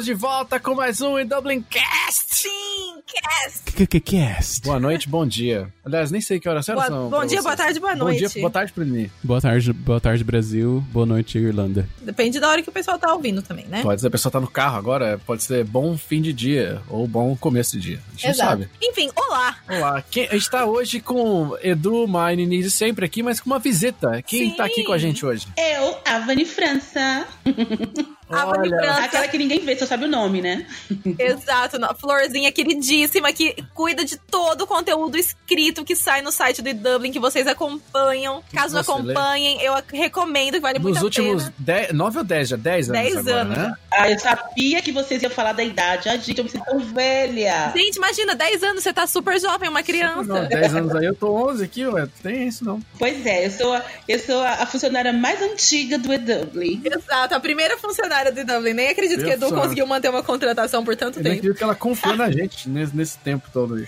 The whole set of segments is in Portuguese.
Estamos de volta com mais um em Dublin Cast. Sim, cast. Cast. Boa noite, bom dia. Aliás, nem sei que horas Boa- são. bom dia, boa tarde, boa Bom noite. dia, boa tarde pra mim. Boa tarde, boa tarde Brasil, boa noite Irlanda. Depende da hora que o pessoal tá ouvindo também, né? Pode ser a pessoa tá no carro agora, pode ser bom fim de dia ou bom começo de dia. A gente não Exato. sabe. Enfim, olá. Olá, quem, a gente tá hoje com Edu, Mine, Nise sempre aqui, mas com uma visita. Quem Sim. tá aqui com a gente hoje? Eu, Avani França. Olha. França. Aquela que ninguém vê, só sabe o nome, né? Exato, Florzinha queridíssima que cuida de todo o conteúdo escrito que sai no site do Dublin que vocês acompanham. Caso não lê? acompanhem, eu recomendo que vale muito Nos a últimos pena. 10, 9 ou 10 já? 10 anos 10 agora, anos. né? Ah, eu sabia que vocês iam falar da idade. Ah, gente, eu me sinto tão velha. Gente, imagina, 10 anos, você tá super jovem, uma criança. Não, 10 anos aí, eu tô 11 aqui, ué. Tem isso não. Pois é, eu sou, a, eu sou a, a funcionária mais antiga do EW. Exato, a primeira funcionária do Dublin. Nem acredito que Meu Edu conseguiu manter uma contratação por tanto Eu nem tempo. acredito que ela confiou na gente nesse, nesse tempo todo aí.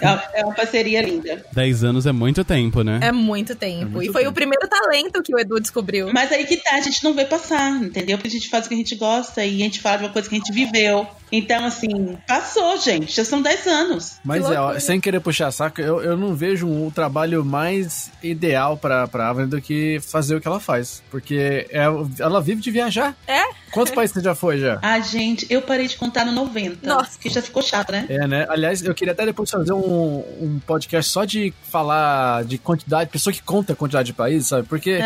É uma, é uma parceria linda. 10 anos é muito tempo, né? É muito tempo. É muito e foi tempo. o primeiro talento que o Edu descobriu. Mas aí que tá, a gente não vê passar, entendeu? Porque a gente faz o que a gente gosta e a gente fala de uma coisa que a gente viveu. Então, assim, passou, gente. Já são 10 anos. Mas Que é, ó, sem querer puxar saco, eu, eu não vejo um trabalho mais ideal pra, pra Avani do que fazer o que ela faz. Porque é, ela vive de viajar. É? Quantos países você já foi já? Ah, gente, eu parei de contar no 90. Nossa. Que já ficou chato, né? É, né? Aliás, eu queria até depois fazer um, um podcast só de falar de quantidade, pessoa que conta a quantidade de países, sabe? Porque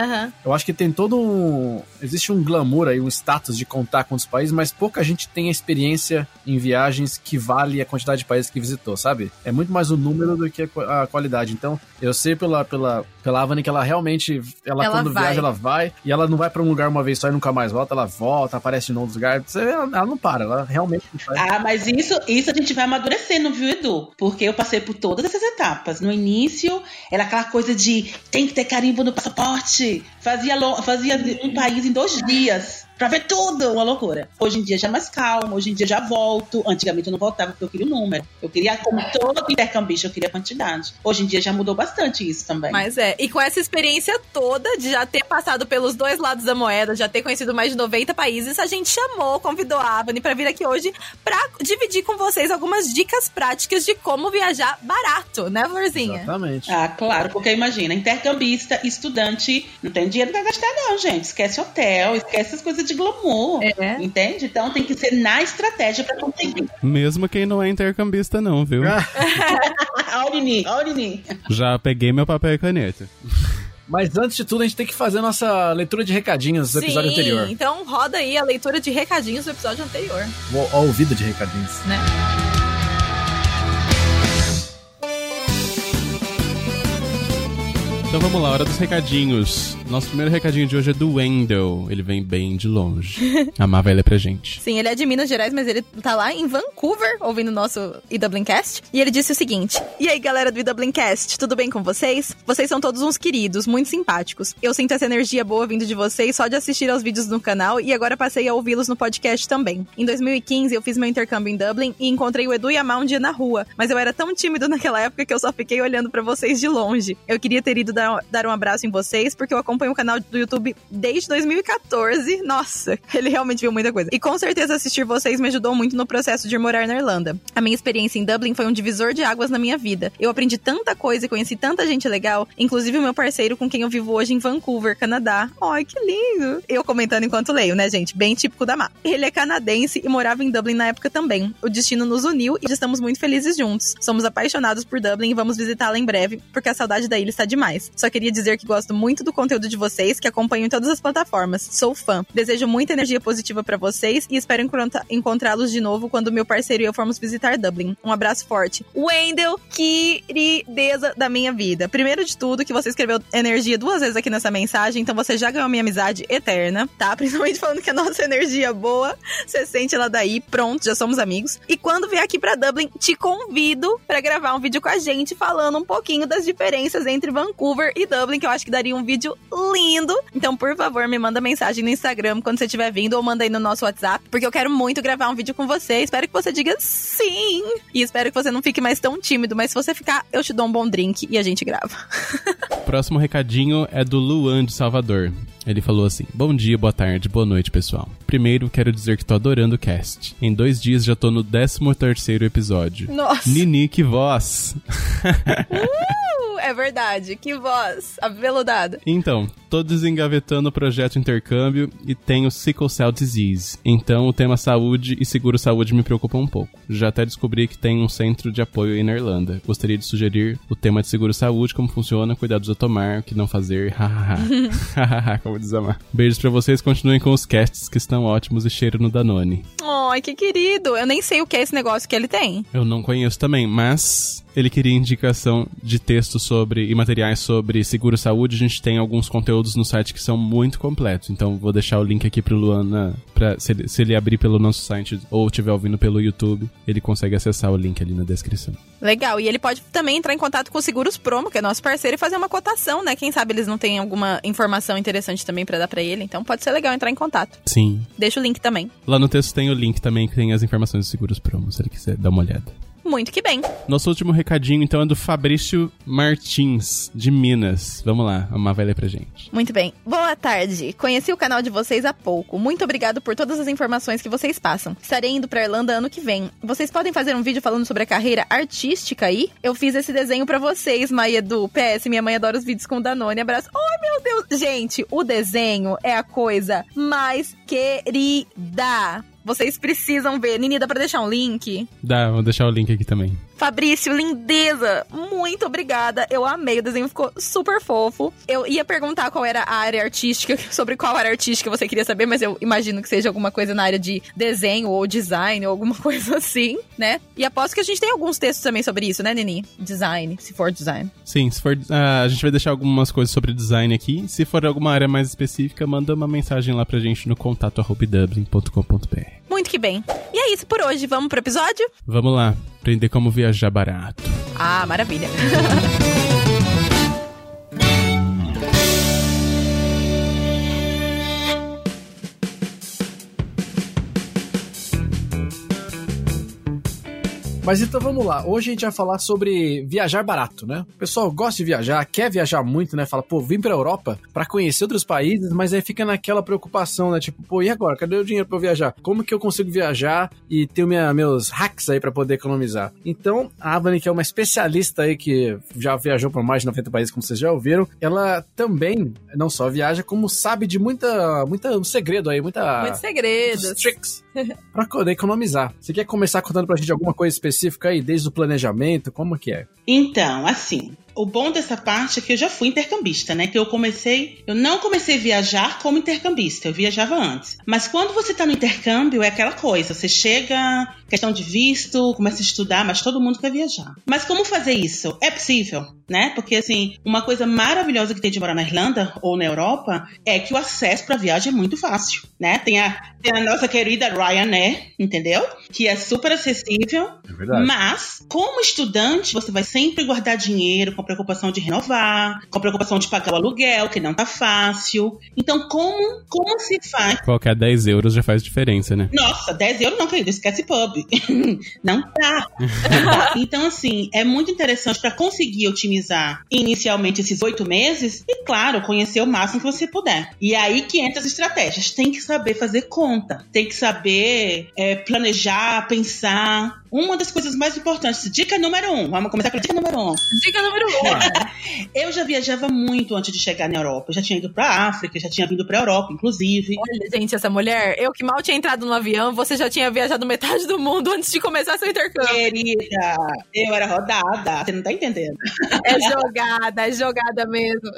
eu acho que tem todo um. Existe um glamour aí, um status de contar quantos países, mas pouca gente tem a experiência em viagens que vale a quantidade de países que visitou, sabe? É muito mais o número do que a qualidade. Então, eu sei pela, pela, pela Avani que ela realmente. Ela, Ela quando vai. viaja, ela vai. E ela não vai pra um lugar uma vez só e nunca mais volta. Ela volta, aparece em outros lugares. Você- Ela, ela não para, ela realmente faz. Ah, mas isso, isso a gente vai amadurecendo, viu, Edu? Porque eu passei por todas essas etapas. No início, era aquela coisa de tem que ter carimbo no passaporte. Fazia, fazia um país em dois dias. Pra ver tudo, uma loucura. Hoje em dia já é mais calmo, hoje em dia já volto. Antigamente eu não voltava porque eu queria o número. Eu queria, como todo intercambista, eu queria a quantidade. Hoje em dia já mudou bastante isso também. Mas é, e com essa experiência toda de já ter passado pelos dois lados da moeda, já ter conhecido mais de 90 países, a gente chamou, convidou a Avani pra vir aqui hoje pra dividir com vocês algumas dicas práticas de como viajar barato, né, Florzinha? Exatamente. Ah, claro, porque imagina, intercambista, estudante, não tem dinheiro pra gastar, não, gente. Esquece hotel, esquece as coisas de glamour. É. Entende? Então tem que ser na estratégia pra conseguir. Mesmo quem não é intercambista não, viu? Ah, Aurini, Aurini. Já peguei meu papel e caneta. Mas antes de tudo, a gente tem que fazer a nossa leitura de recadinhos do episódio Sim, anterior. então roda aí a leitura de recadinhos do episódio anterior, Ou a ouvida de recadinhos. né? Então vamos lá, hora dos recadinhos. Nosso primeiro recadinho de hoje é do Wendell. Ele vem bem de longe. A Má vai ler pra gente. Sim, ele é de Minas Gerais, mas ele tá lá em Vancouver, ouvindo o nosso Idubblincast. E ele disse o seguinte: E aí, galera do Idubblincast, tudo bem com vocês? Vocês são todos uns queridos, muito simpáticos. Eu sinto essa energia boa vindo de vocês só de assistir aos vídeos no canal e agora passei a ouvi-los no podcast também. Em 2015, eu fiz meu intercâmbio em Dublin e encontrei o Edu e a Má um dia na rua, mas eu era tão tímido naquela época que eu só fiquei olhando pra vocês de longe. Eu queria ter ido dar, dar um abraço em vocês, porque eu acompanho o canal do YouTube desde 2014. Nossa, ele realmente viu muita coisa. E com certeza assistir vocês me ajudou muito no processo de morar na Irlanda. A minha experiência em Dublin foi um divisor de águas na minha vida. Eu aprendi tanta coisa e conheci tanta gente legal, inclusive o meu parceiro com quem eu vivo hoje em Vancouver, Canadá. Ai, que lindo! Eu comentando enquanto leio, né, gente? Bem típico da Má. Ele é canadense e morava em Dublin na época também. O destino nos uniu e estamos muito felizes juntos. Somos apaixonados por Dublin e vamos visitá-la em breve, porque a saudade da ilha está demais. Só queria dizer que gosto muito do conteúdo de vocês, que acompanho em todas as plataformas. Sou fã. Desejo muita energia positiva pra vocês e espero encontrá-los de novo quando meu parceiro e eu formos visitar Dublin. Um abraço forte. Wendell, querideza da minha vida. Primeiro de tudo, que você escreveu energia duas vezes aqui nessa mensagem, então você já ganhou minha amizade eterna, tá? Principalmente falando que a nossa energia é boa, você sente ela daí, pronto, já somos amigos. E quando vier aqui pra Dublin, te convido pra gravar um vídeo com a gente falando um pouquinho das diferenças entre Vancouver e Dublin, que eu acho que daria um vídeo lindo. Então, por favor, me manda mensagem no Instagram quando você estiver vindo ou manda aí no nosso WhatsApp, porque eu quero muito gravar um vídeo com você. Espero que você diga sim. E espero que você não fique mais tão tímido, mas se você ficar, eu te dou um bom drink e a gente grava. Próximo recadinho é do Luan de Salvador. Ele falou assim: Bom dia, boa tarde, boa noite, pessoal. Primeiro, quero dizer que tô adorando o cast. Em dois dias já tô no 13 terceiro episódio. Nossa. Nini, que voz! Uh, é verdade. Que voz. Aveludada. Então, tô desengavetando o projeto intercâmbio e tenho sickle cell disease. Então, o tema saúde e seguro saúde me preocupa um pouco. Já até descobri que tem um centro de apoio aí na Irlanda. Gostaria de sugerir o tema de seguro saúde, como funciona, cuidados a tomar, o que não fazer, hahaha. Hahaha, como desamar. Beijos pra vocês, continuem com os casts que estão ótimos e cheiro no Danone. Ai, que querido. Eu nem sei o que é esse negócio que ele tem. Eu não conheço também, mas ele queria indicação de texto sobre e materiais sobre seguro saúde. A gente tem alguns conteúdos no site que são muito completos. Então vou deixar o link aqui pro Luana para se, ele- se ele abrir pelo nosso site ou estiver ouvindo pelo YouTube, ele consegue acessar o link ali na descrição. Legal. E ele pode também entrar em contato com o Seguros Promo, que é nosso parceiro, e fazer uma cotação, né? Quem sabe eles não têm alguma informação interessante também pra dar pra ele. Então pode ser legal entrar em contato. Sim. Deixa o link também. Lá no texto tem o link também que tem as informações dos seguros promo, se ele quiser dar uma olhada. Muito que bem. Nosso último recadinho, então, é do Fabrício Martins, de Minas. Vamos lá, a Má vai ler pra gente. Muito bem. Boa tarde. Conheci o canal de vocês há pouco. Muito obrigado por todas as informações que vocês passam. Estarei indo pra Irlanda ano que vem. Vocês podem fazer um vídeo falando sobre a carreira artística aí? Eu fiz esse desenho pra vocês, Maia do PS. Minha mãe adora os vídeos com Danone. Abraço. Ai, meu Deus. Gente, o desenho é a coisa mais querida. Vocês precisam ver. Nini, dá pra deixar um link? Dá, vou deixar o link aqui também. Fabrício, lindeza! Muito obrigada. Eu amei, o desenho ficou super fofo. Eu ia perguntar qual era a área artística, sobre qual área artística você queria saber, mas eu imagino que seja alguma coisa na área de desenho ou design ou alguma coisa assim, né? E aposto que a gente tem alguns textos também sobre isso, né, Nini? Design, se for design. Sim, se for, ah, a gente vai deixar algumas coisas sobre design aqui. Se for alguma área mais específica, manda uma mensagem lá pra gente no contato arroba dublin.com.br. Muito que bem. E é isso por hoje. Vamos pro episódio? Vamos lá, aprender como viajar barato. Ah, maravilha. Mas então vamos lá. Hoje a gente vai falar sobre viajar barato, né? O pessoal gosta de viajar, quer viajar muito, né? Fala, pô, vim pra Europa pra conhecer outros países, mas aí fica naquela preocupação, né? Tipo, pô, e agora? Cadê o dinheiro pra eu viajar? Como que eu consigo viajar e ter minha, meus hacks aí pra poder economizar? Então, a Avani, que é uma especialista aí que já viajou por mais de 90 países, como vocês já ouviram, ela também não só viaja, como sabe de muita, muita um segredo aí, muita Muitos segredos. tricks pra poder economizar. Você quer começar contando pra gente alguma coisa específica aí, desde o planejamento? Como que é? Então, assim, o bom dessa parte é que eu já fui intercambista, né? Que eu comecei, eu não comecei a viajar como intercambista, eu viajava antes. Mas quando você tá no intercâmbio é aquela coisa, você chega, questão de visto, começa a estudar, mas todo mundo quer viajar. Mas como fazer isso? É possível, né? Porque assim, uma coisa maravilhosa que tem de morar na Irlanda ou na Europa é que o acesso para viagem é muito fácil, né? Tem a, tem a nossa querida Ryanair, entendeu? Que é super acessível. É verdade. Mas, como estudante, você vai sempre guardar dinheiro com a preocupação de renovar, com a preocupação de pagar o aluguel, que não tá fácil. Então, como, como se faz? Qualquer 10 euros já faz diferença, né? Nossa, 10 euros não, querido, esquece pub. Tá. Não tá. Então, assim, é muito interessante para conseguir otimizar inicialmente esses oito meses e, claro, conhecer o máximo que você puder. E aí que entra as estratégias. Tem que saber fazer conta, tem que saber é, planejar, pensar. Uma das coisas mais importantes, dica número um. Vamos começar com a dica número um. Dica número um. Eu já viajava muito antes de chegar na Europa. Eu já tinha ido pra África, já tinha vindo pra Europa, inclusive. Olha, gente, essa mulher, eu que mal tinha entrado no avião, você já tinha viajado metade do mundo antes de começar seu intercâmbio. Querida, eu era rodada, você não tá entendendo. É jogada, é jogada mesmo.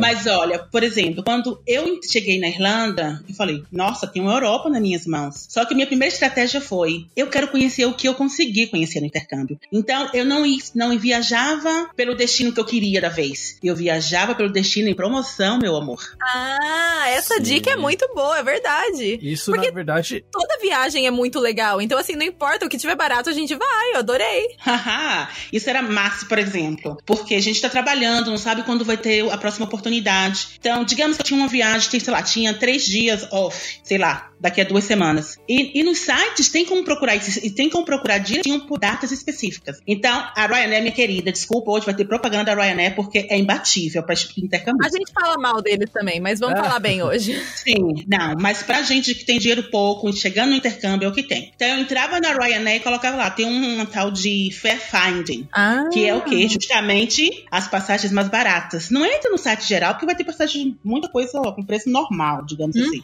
Mas olha, por exemplo, quando eu cheguei na Irlanda, eu falei, nossa, tem uma Europa nas minhas mãos. Só que minha primeira estratégia foi, eu quero conhecer o que eu consegui conhecer no intercâmbio. Então, eu não, não viajava pelo destino que eu queria da vez. Eu viajava pelo destino em promoção, meu amor. Ah, essa Sim. dica é muito boa, é verdade. Isso, Porque- na verdade, Toda viagem é muito legal. Então, assim, não importa o que tiver barato, a gente vai. Eu adorei. Haha, Isso era massa, por exemplo. Porque a gente tá trabalhando, não sabe quando vai ter a próxima oportunidade. Então, digamos que eu tinha uma viagem, sei lá, tinha três dias off, sei lá, daqui a duas semanas. E, e nos sites tem como procurar isso, e tem como procurar direitinho por datas específicas. Então, a Ryanair, minha querida, desculpa, hoje vai ter propaganda da Ryanair porque é imbatível para intercâmbio. A gente fala mal deles também, mas vamos É. falar bem hoje. Sim, não, mas pra gente que tem dinheiro pouco, chegando no intercâmbio, é o que tem. Então eu entrava na Ryanair e colocava lá, tem um, tal de Fair Finding. Ah. Que é o quê? Justamente as passagens mais baratas. Não entra no site geral, porque vai ter passagem, muita coisa com preço normal, digamos assim.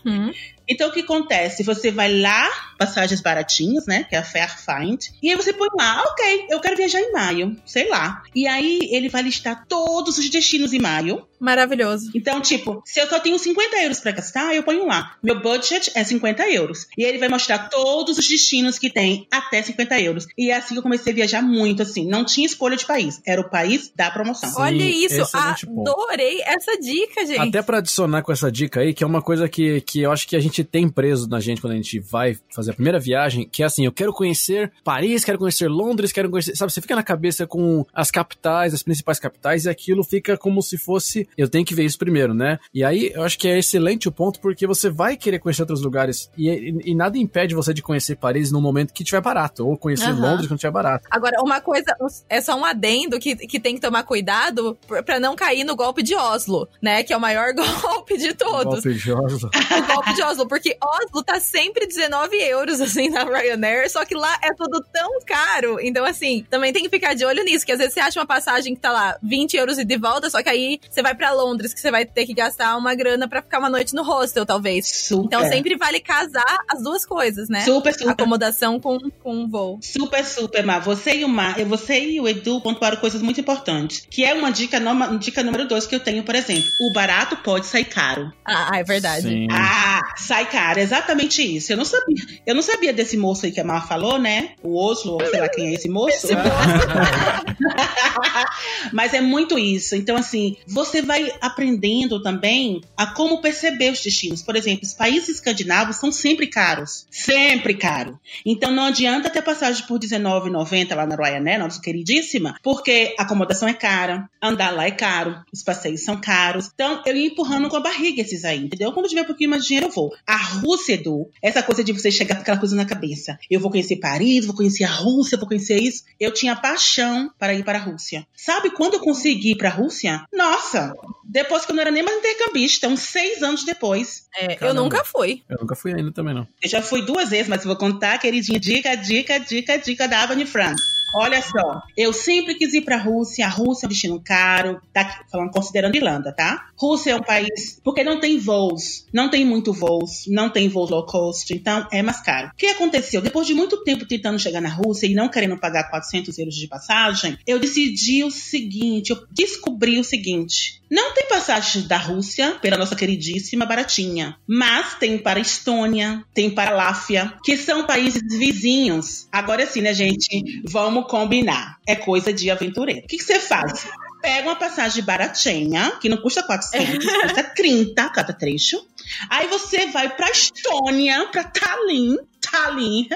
Então o que acontece? Você vai lá, passagens baratinhas, né? Que é a Fair Find. E aí você põe lá, ok, eu quero viajar em maio, sei lá. E aí ele vai listar todos os destinos em maio. Maravilhoso. Então, tipo, se eu só tenho 50 euros pra gastar, eu ponho lá. Meu budget é 50 euros. E ele vai mostrar todos os destinos que tem até 50 euros. E é assim que eu comecei a viajar muito, assim. Não tinha escolha de país. Era o país da promoção. Sim, Olha isso, ponto. adorei essa dica, gente. Até pra adicionar com essa dica aí, que é uma coisa que, que eu acho que a gente tem preso na gente quando a gente vai fazer a primeira viagem, que é assim, eu quero conhecer Paris, quero conhecer Londres, quero conhecer, sabe, você fica na cabeça com as capitais, as principais capitais, e aquilo fica como se fosse, eu tenho que ver isso primeiro, né? E aí, eu acho que é excelente o ponto, porque você vai querer conhecer outros lugares, e, e, e nada impede você de conhecer Paris no momento que tiver barato, ou conhecer Aham. Londres quando tiver barato. Agora, uma coisa, é só um adendo que, que tem que tomar cuidado pra- pra não cair no golpe de Oslo, né? Que é o maior golpe de todos. Golpe de Oslo. O golpe de Oslo, porque Oslo tá sempre 19 euros, assim, na Ryanair, só que lá é tudo tão caro. Então, assim, também tem que ficar de olho nisso, que às vezes você acha uma passagem que tá lá 20 euros e de volta, só que aí você vai pra Londres, que você vai ter que gastar uma grana pra ficar uma noite no hostel, talvez. Super. Então, sempre vale casar as duas coisas, né? Super, super. Acomodação com, com voo. Super, super, Mar. Você e o Mar, você e o Edu pontuaram coisas muito importantes. Que é uma dica, noma- dica número dois que eu tenho, por exemplo. O barato pode sair caro. Ah, é verdade. Sim. Ah, sai caro. Exatamente isso. Eu não sabia. Eu não sabia desse moço aí que a Mar falou, né? O Oslo, ou sei lá quem é esse moço. Esse Mas é muito isso. Então, assim, você vai aprendendo também a como perceber os destinos. Por exemplo, os países escandinavos são sempre caros. Sempre caro. Então, não adianta ter passagem por R$19,90 lá na Ryanair, nossa queridíssima, porque a acomodação é cara, andar lá é caro, os passeios são caros. Então, eu ia empurrando com a barriga esses aí, entendeu? Quando tiver um pouquinho mais de dinheiro, eu vou. A Rússia, Edu, essa coisa de você chegar com aquela coisa na cabeça. Eu vou conhecer Paris, vou conhecer a Rússia, vou conhecer isso. Eu tinha paixão para ir para a Rússia. Sabe quando eu consegui ir para a Rússia? Nossa! Depois que eu não era nem mais intercambista, uns seis anos depois. É, eu nunca fui. Eu nunca fui ainda também, não. Eu já fui duas vezes, mas vou contar, queridinha, dica, dica, dica, dica da Avani Frank. Olha só, eu sempre quis ir pra Rússia. A Rússia é um destino caro, tá falando considerando Irlanda, tá? Rússia é um país porque não tem voos, não tem muito voos, não tem voos low cost, então é mais caro. O que aconteceu? Depois de muito tempo tentando chegar na Rússia e não querendo pagar 400 euros de passagem, eu decidi o seguinte, eu descobri o seguinte. Não tem passagem da Rússia pela nossa queridíssima baratinha, mas tem para Estônia, tem para Láfia, que são países vizinhos. Agora sim, né, gente? Vamos combinar. É coisa de aventureiro. O que que você faz? Pega uma passagem baratinha, que não custa 400, custa 30 cada trecho. Aí você vai pra Estônia, pra Tallinn. Tallinn.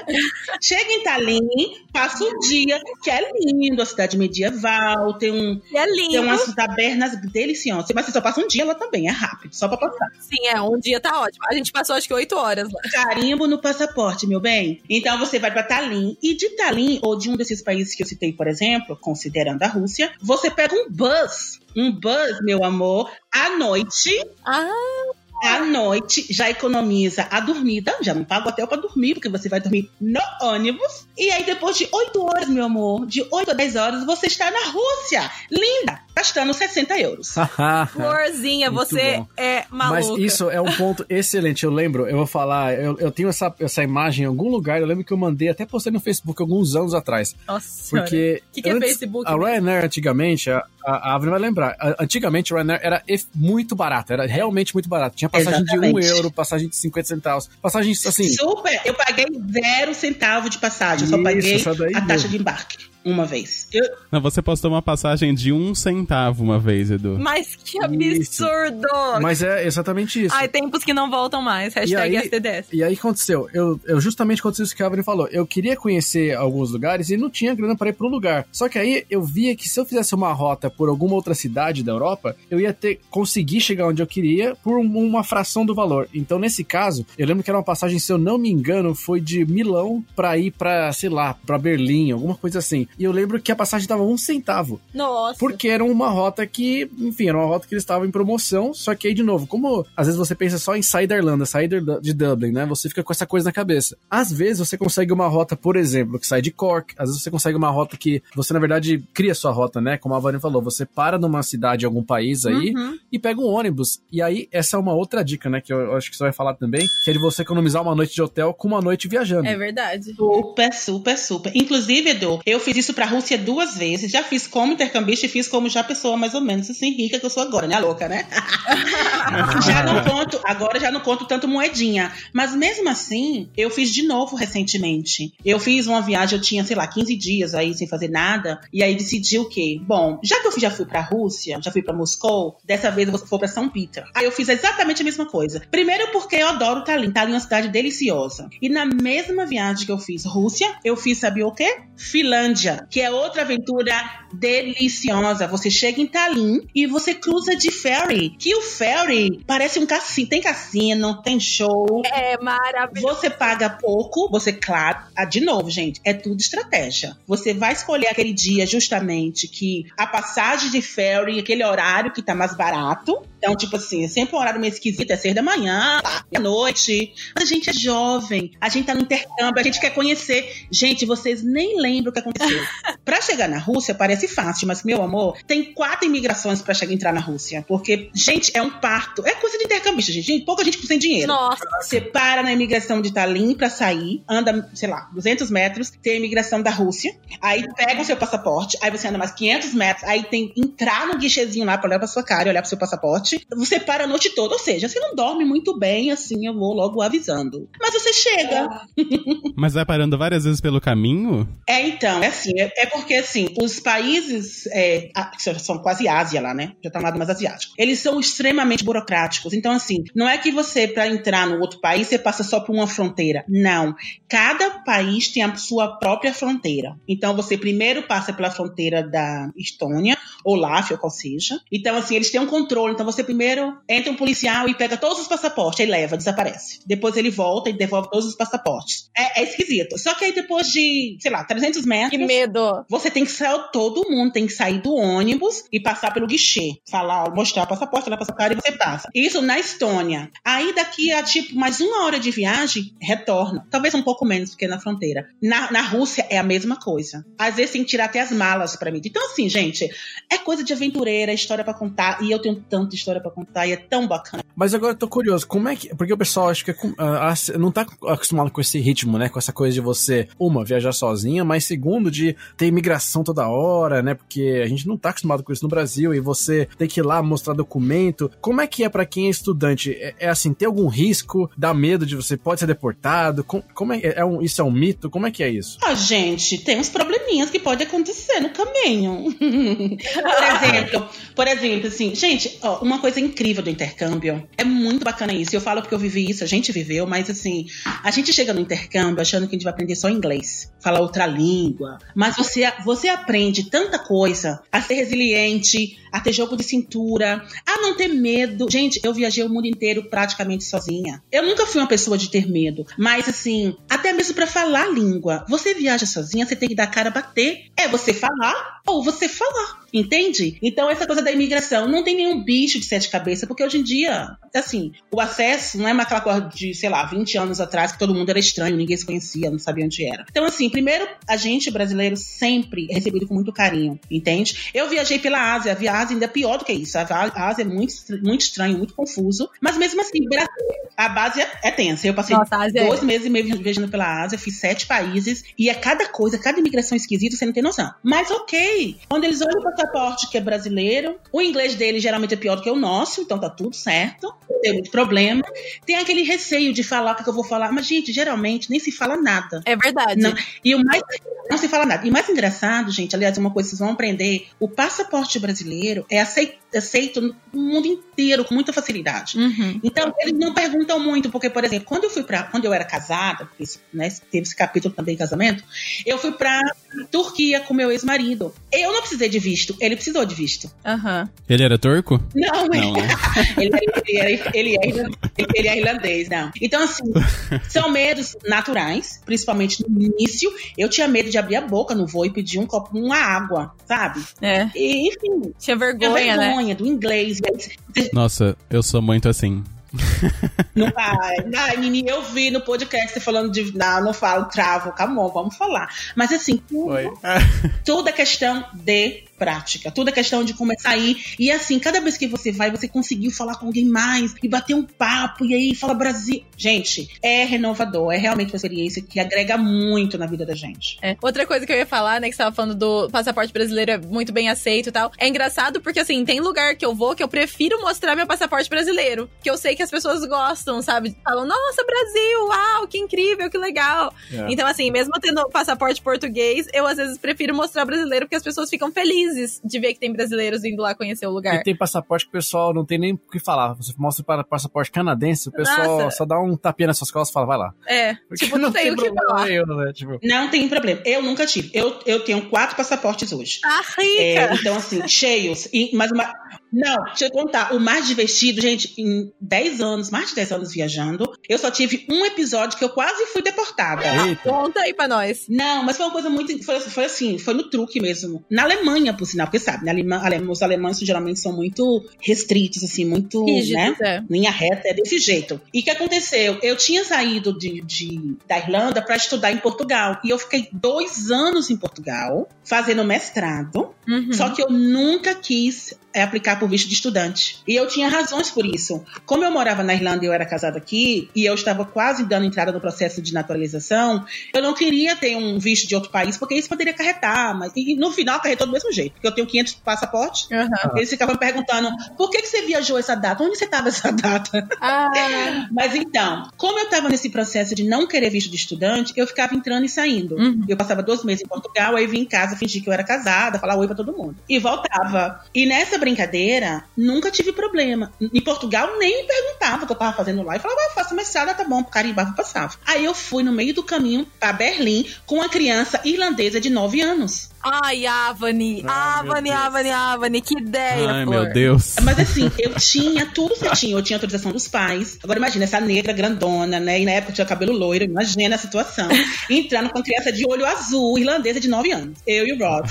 Chega em Tallinn, passa o dia, que é lindo, a cidade medieval, tem, um, E é tem lindo. umas tabernas deliciosas. Mas você só passa um dia lá também, é rápido, só pra passar. Sim, é, um dia tá ótimo. A gente passou acho que oito horas lá. Carimbo no passaporte, meu bem. Então você vai pra Tallinn e de Tallinn ou de um desses países que eu citei, por exemplo, considerando a Rússia, você pega um bus, um bus, meu amor, à noite. Ah, À noite já economiza a dormida, já não paga o hotel pra dormir, porque você vai dormir no ônibus. E aí, depois de 8 horas, meu amor, de 8 a 10 horas, você está na Rússia, linda, gastando 60 euros. florzinha, você bom. é Mas maluca. isso é um ponto excelente. Eu lembro, eu vou falar, eu, eu tenho essa, essa imagem em algum lugar. Eu lembro que eu mandei, até postei no Facebook alguns anos atrás. Nossa senhora. Porque Que que é antes, Facebook a mesmo? Ryanair antigamente, a, a, a Avril vai lembrar, a- antigamente a Ryanair era muito barata, era realmente muito barato. Tinha passagem de Exatamente. 1 euro, passagem de 50 centavos, passagens assim. Super, eu paguei zero centavo de passagem, eu só paguei a taxa mesmo. de embarque. Uma vez. Eu, Não, você postou uma passagem de um centavo uma vez, Edu. Mas que absurdo! Mas é exatamente isso. Ai, tempos que não voltam mais. Hashtag E aí- STDS. E aí aconteceu, eu, eu justamente aconteceu isso que a Evelyn falou. Eu queria conhecer alguns lugares e não tinha grana para ir pro lugar. Só que aí eu via que se eu fizesse uma rota por alguma outra cidade da Europa, eu ia ter conseguir chegar onde eu queria por um- uma fração do valor. Então nesse caso, eu lembro que era uma passagem, se eu não me engano, foi de Milão pra ir pra, sei lá, pra Berlim, alguma coisa assim. E eu lembro que a passagem tava um centavo. Nossa. Porque era uma rota que, enfim, era uma rota que eles estavam em promoção. Só que aí, de novo, como às vezes você pensa só em sair da Irlanda, sair de Dublin, né? Você fica com essa coisa na cabeça. Às vezes você consegue uma rota, por exemplo, que sai de Cork. Às vezes você consegue uma rota que você, na verdade, cria sua rota, né? Como a Vânia falou, você para numa cidade, algum país aí Uhum. e pega um ônibus. E aí, essa é uma outra dica, né? Que eu, eu acho que você vai falar também, que é de você economizar uma noite de hotel com uma noite viajando. É verdade. Super, super, super. Inclusive, Edu, eu fiz isso pra Rússia duas vezes. Já fiz como intercambista e fiz como já pessoa mais ou menos assim, rica que eu sou agora, né? A louca, né? já não conto, agora já não conto tanto moedinha. Mas mesmo assim, eu fiz de novo recentemente. Eu fiz uma viagem, eu tinha, sei lá, 15 dias aí sem fazer nada. E aí decidi o quê? Bom, já que eu já fui pra Rússia, já fui pra Moscou, dessa vez eu vou pra São Peter. Aí eu fiz exatamente a mesma coisa. Primeiro porque eu adoro Tallinn. Tallinn é uma cidade deliciosa. E na mesma viagem que eu fiz Rússia, eu fiz, sabe o quê? Finlândia, que é outra aventura deliciosa. Você chega em Tallinn e você cruza de ferry, que o ferry parece um cassino. Tem cassino, tem show. É maravilhoso. Você paga pouco, você, claro, ah, de novo, gente, é tudo estratégia. Você vai escolher aquele dia justamente que a passagem de ferry, aquele horário que tá mais barato. Então, tipo assim, é sempre um horário meio esquisito, é seis da manhã, à noite. Mas a gente é jovem, a gente tá no intercâmbio, a gente quer conhecer. Gente, vocês nem lembram o que aconteceu. Pra chegar na Rússia parece fácil, mas, meu amor, tem quatro imigrações pra chegar entrar na Rússia. Porque, gente, é um parto. É coisa de intercambista, gente. Gente, Pouca gente sem dinheiro. Nossa. Você para na imigração de Tallinn pra sair, anda, sei lá, 200 metros, tem a imigração da Rússia, aí pega o seu passaporte, aí você anda mais 500 metros, aí tem entrar no guichezinho lá pra olhar pra sua cara e olhar pro seu passaporte. Você para a noite toda, ou seja, você não dorme muito bem, assim, eu vou logo avisando. Mas você chega. Mas vai parando várias vezes pelo caminho? É, então, é assim, é, é porque, assim, os países, é, são quase Ásia lá, né? Já tá lado mais asiático. Eles são extremamente burocráticos. Então, assim, não é que você, pra entrar no outro país, você passa só por uma fronteira. Não. Cada país tem a sua própria fronteira. Então, você primeiro passa pela fronteira da Estônia, ou Láfia, qual seja. Então, assim, eles têm um controle. Então, você primeiro entra um policial e pega todos os passaportes, aí leva, desaparece. Depois ele volta e devolve todos os passaportes. É, é esquisito. Só que aí depois de, sei lá, 300 metros. Você tem que sair, todo mundo tem que sair do ônibus e passar pelo guichê. Falar, mostrar o passaporte, olhar pra sua cara e você passa. Isso na Estônia. Aí daqui a tipo mais uma hora de viagem, retorna. Talvez um pouco menos, porque é na fronteira. Na, na Rússia é a mesma coisa. Às vezes tem que tirar até as malas pra mim. Então, assim, gente, é coisa de aventureira, é história pra contar. E eu tenho tanta história pra contar e é tão bacana. Mas agora eu tô curioso, como é que. Porque o pessoal acho que ah, não tá acostumado com esse ritmo, né? Com essa coisa de você, uma, viajar sozinha, mas segundo, de ter imigração toda hora, né? Porque a gente não tá acostumado com isso no Brasil e você tem que ir lá mostrar documento. Como é que é pra quem é estudante? É, é assim, tem algum risco? Dá medo de você pode ser deportado? Com- como é, é um, isso é um mito? Como é que é isso? Ah, gente, tem uns probleminhas que pode acontecer no caminho. por exemplo, por exemplo, assim, gente, ó, uma coisa incrível do intercâmbio é muito bacana isso. Eu falo porque eu vivi isso, a gente viveu, mas assim, a gente chega no intercâmbio achando que a gente vai aprender só inglês, falar outra língua, mas você você aprende tanta coisa, a ser resiliente, a ter jogo de cintura, a não ter medo. Gente, eu viajei o mundo inteiro praticamente sozinha. Eu nunca fui uma pessoa de ter medo, mas assim, até mesmo pra falar a língua. Você viaja sozinha, você tem que dar cara a bater. É você falar ou você falar. Entende? Então, essa coisa da imigração não tem nenhum bicho de sete cabeças, porque hoje em dia, assim, o acesso não é mais aquela coisa de, sei lá, 20 anos atrás que todo mundo era estranho, ninguém se conhecia, não sabia onde era. Então, assim, primeiro, a gente brasileiro sempre é recebido com muito carinho, entende? Eu viajei pela Ásia, a Ásia ainda é pior do que isso. A Ásia é muito, muito estranho, muito confuso, mas mesmo assim, a base é, é tensa. Eu passei Nossa, é- dois meses e meio viajando pela Ásia, fiz sete países, e é cada coisa, cada imigração esquisita, você não tem noção. Mas ok, quando eles olham pra passaporte que é brasileiro. O inglês dele geralmente é pior do que o nosso, então tá tudo certo. Não tem muito problema. Tem aquele receio de falar o que eu vou falar, mas, gente, geralmente nem se fala nada. É verdade. Não, e o mais. Não se fala nada. E o mais engraçado, gente, aliás, uma coisa que vocês vão aprender: o passaporte brasileiro é aceito, no mundo inteiro com muita facilidade. Uhum. Então, eles não perguntam muito, porque, por exemplo, quando eu fui para, quando eu era casada, né, teve esse capítulo também casamento, eu fui para Turquia com meu ex-marido. Eu não precisei de visto, ele precisou de visto. Aham. Ele era turco? Não, Não, né? ele, ele, ele, ele é irlandês, ele é irlandês, não. Então, assim, são medos naturais, principalmente no início. Eu tinha medo de abrir a boca no voo e pedir um copo, uma água, sabe? É. E, enfim, Tinha tinha vergonha, né? vergonha do inglês. Aí, Nossa, eu sou muito assim. Não vai. Ai, Nini, eu vi no podcast você falando de. Não, não falo, travo, calma, vamos falar. Mas assim, tudo, tudo é questão de prática. Tudo é questão de começar aí. E assim, cada vez que você vai, você conseguiu falar com alguém mais e bater um papo e aí fala Brasil. Gente, é renovador. É realmente uma experiência que agrega muito na vida da gente. É. Outra coisa que eu ia falar, né, que você tava falando do passaporte brasileiro é muito bem aceito e tal. É engraçado porque, assim, tem lugar que eu vou que eu prefiro mostrar meu passaporte brasileiro. Que eu sei que as pessoas gostam, sabe? Falam, nossa, Brasil, uau, que incrível, que legal. É. Então, assim, mesmo tendo passaporte português, eu às vezes prefiro mostrar brasileiro porque as pessoas ficam felizes de ver que tem brasileiros indo lá conhecer o lugar. E tem passaporte que o pessoal não tem nem o que falar. Você mostra para passaporte canadense, o pessoal Nossa. só dá um tapinha nas suas costas e fala, vai lá. É, Porque tipo, não, tem o que problema falar. nenhum, né? Tipo, Não tem problema. Eu nunca tive. Eu, eu tenho quatro passaportes hoje. É, rica. então, assim, cheios. E, mas uma. Não, deixa eu contar. O mais divertido, gente, em 10 anos, mais de 10 anos viajando, eu só tive um episódio que eu quase fui deportada. Eita. Conta aí pra nós. Não, mas foi uma coisa muito. Foi, foi assim, foi no truque mesmo. Na Alemanha, por sinal, porque sabe, na Alema- ale- os alemães geralmente são muito restritos, assim, muito. Rígidos, né? é. Linha reta, é desse jeito. E o que aconteceu? Eu tinha saído de, de- da Irlanda para estudar em Portugal. E eu fiquei dois anos em Portugal, fazendo mestrado. Uhum. Só que eu nunca quis é, aplicar por visto de estudante. E eu tinha razões por isso. Como eu morava na Irlanda e eu era casada aqui, e eu estava quase dando entrada no processo de naturalização, eu não queria ter um visto de outro país, porque isso poderia acarretar. Mas, e no final acarretou do mesmo jeito, porque eu tenho 500 passaportes. Aham. Eles ficavam me perguntando, por que, que você viajou essa data? Onde você estava essa data? Ah, Mas então, como eu estava nesse processo de não querer visto de estudante, eu ficava entrando e saindo. Uhum. Eu passava dois meses em Portugal, aí vim em casa, fingi que eu era casada, falar oi pra todo mundo. E voltava. E nessa brincadeira, nunca tive problema. Em Portugal, nem me perguntava o que eu tava fazendo lá. E falava, ah, faço mestrado, tá bom, carimbava, passava. Aí eu fui no meio do caminho pra Berlim com uma criança irlandesa de 9 anos. Ai, Avani. Ai, Avani. Avani, Avani. Que ideia, Ai, Flor. meu Deus. Mas assim, eu tinha tudo certinho. Eu tinha autorização dos pais. Agora imagina, essa negra grandona, né? E na época eu tinha cabelo loiro. Imagina a situação. Entrando com criança de olho azul, irlandesa de 9 anos. Eu e o Rob.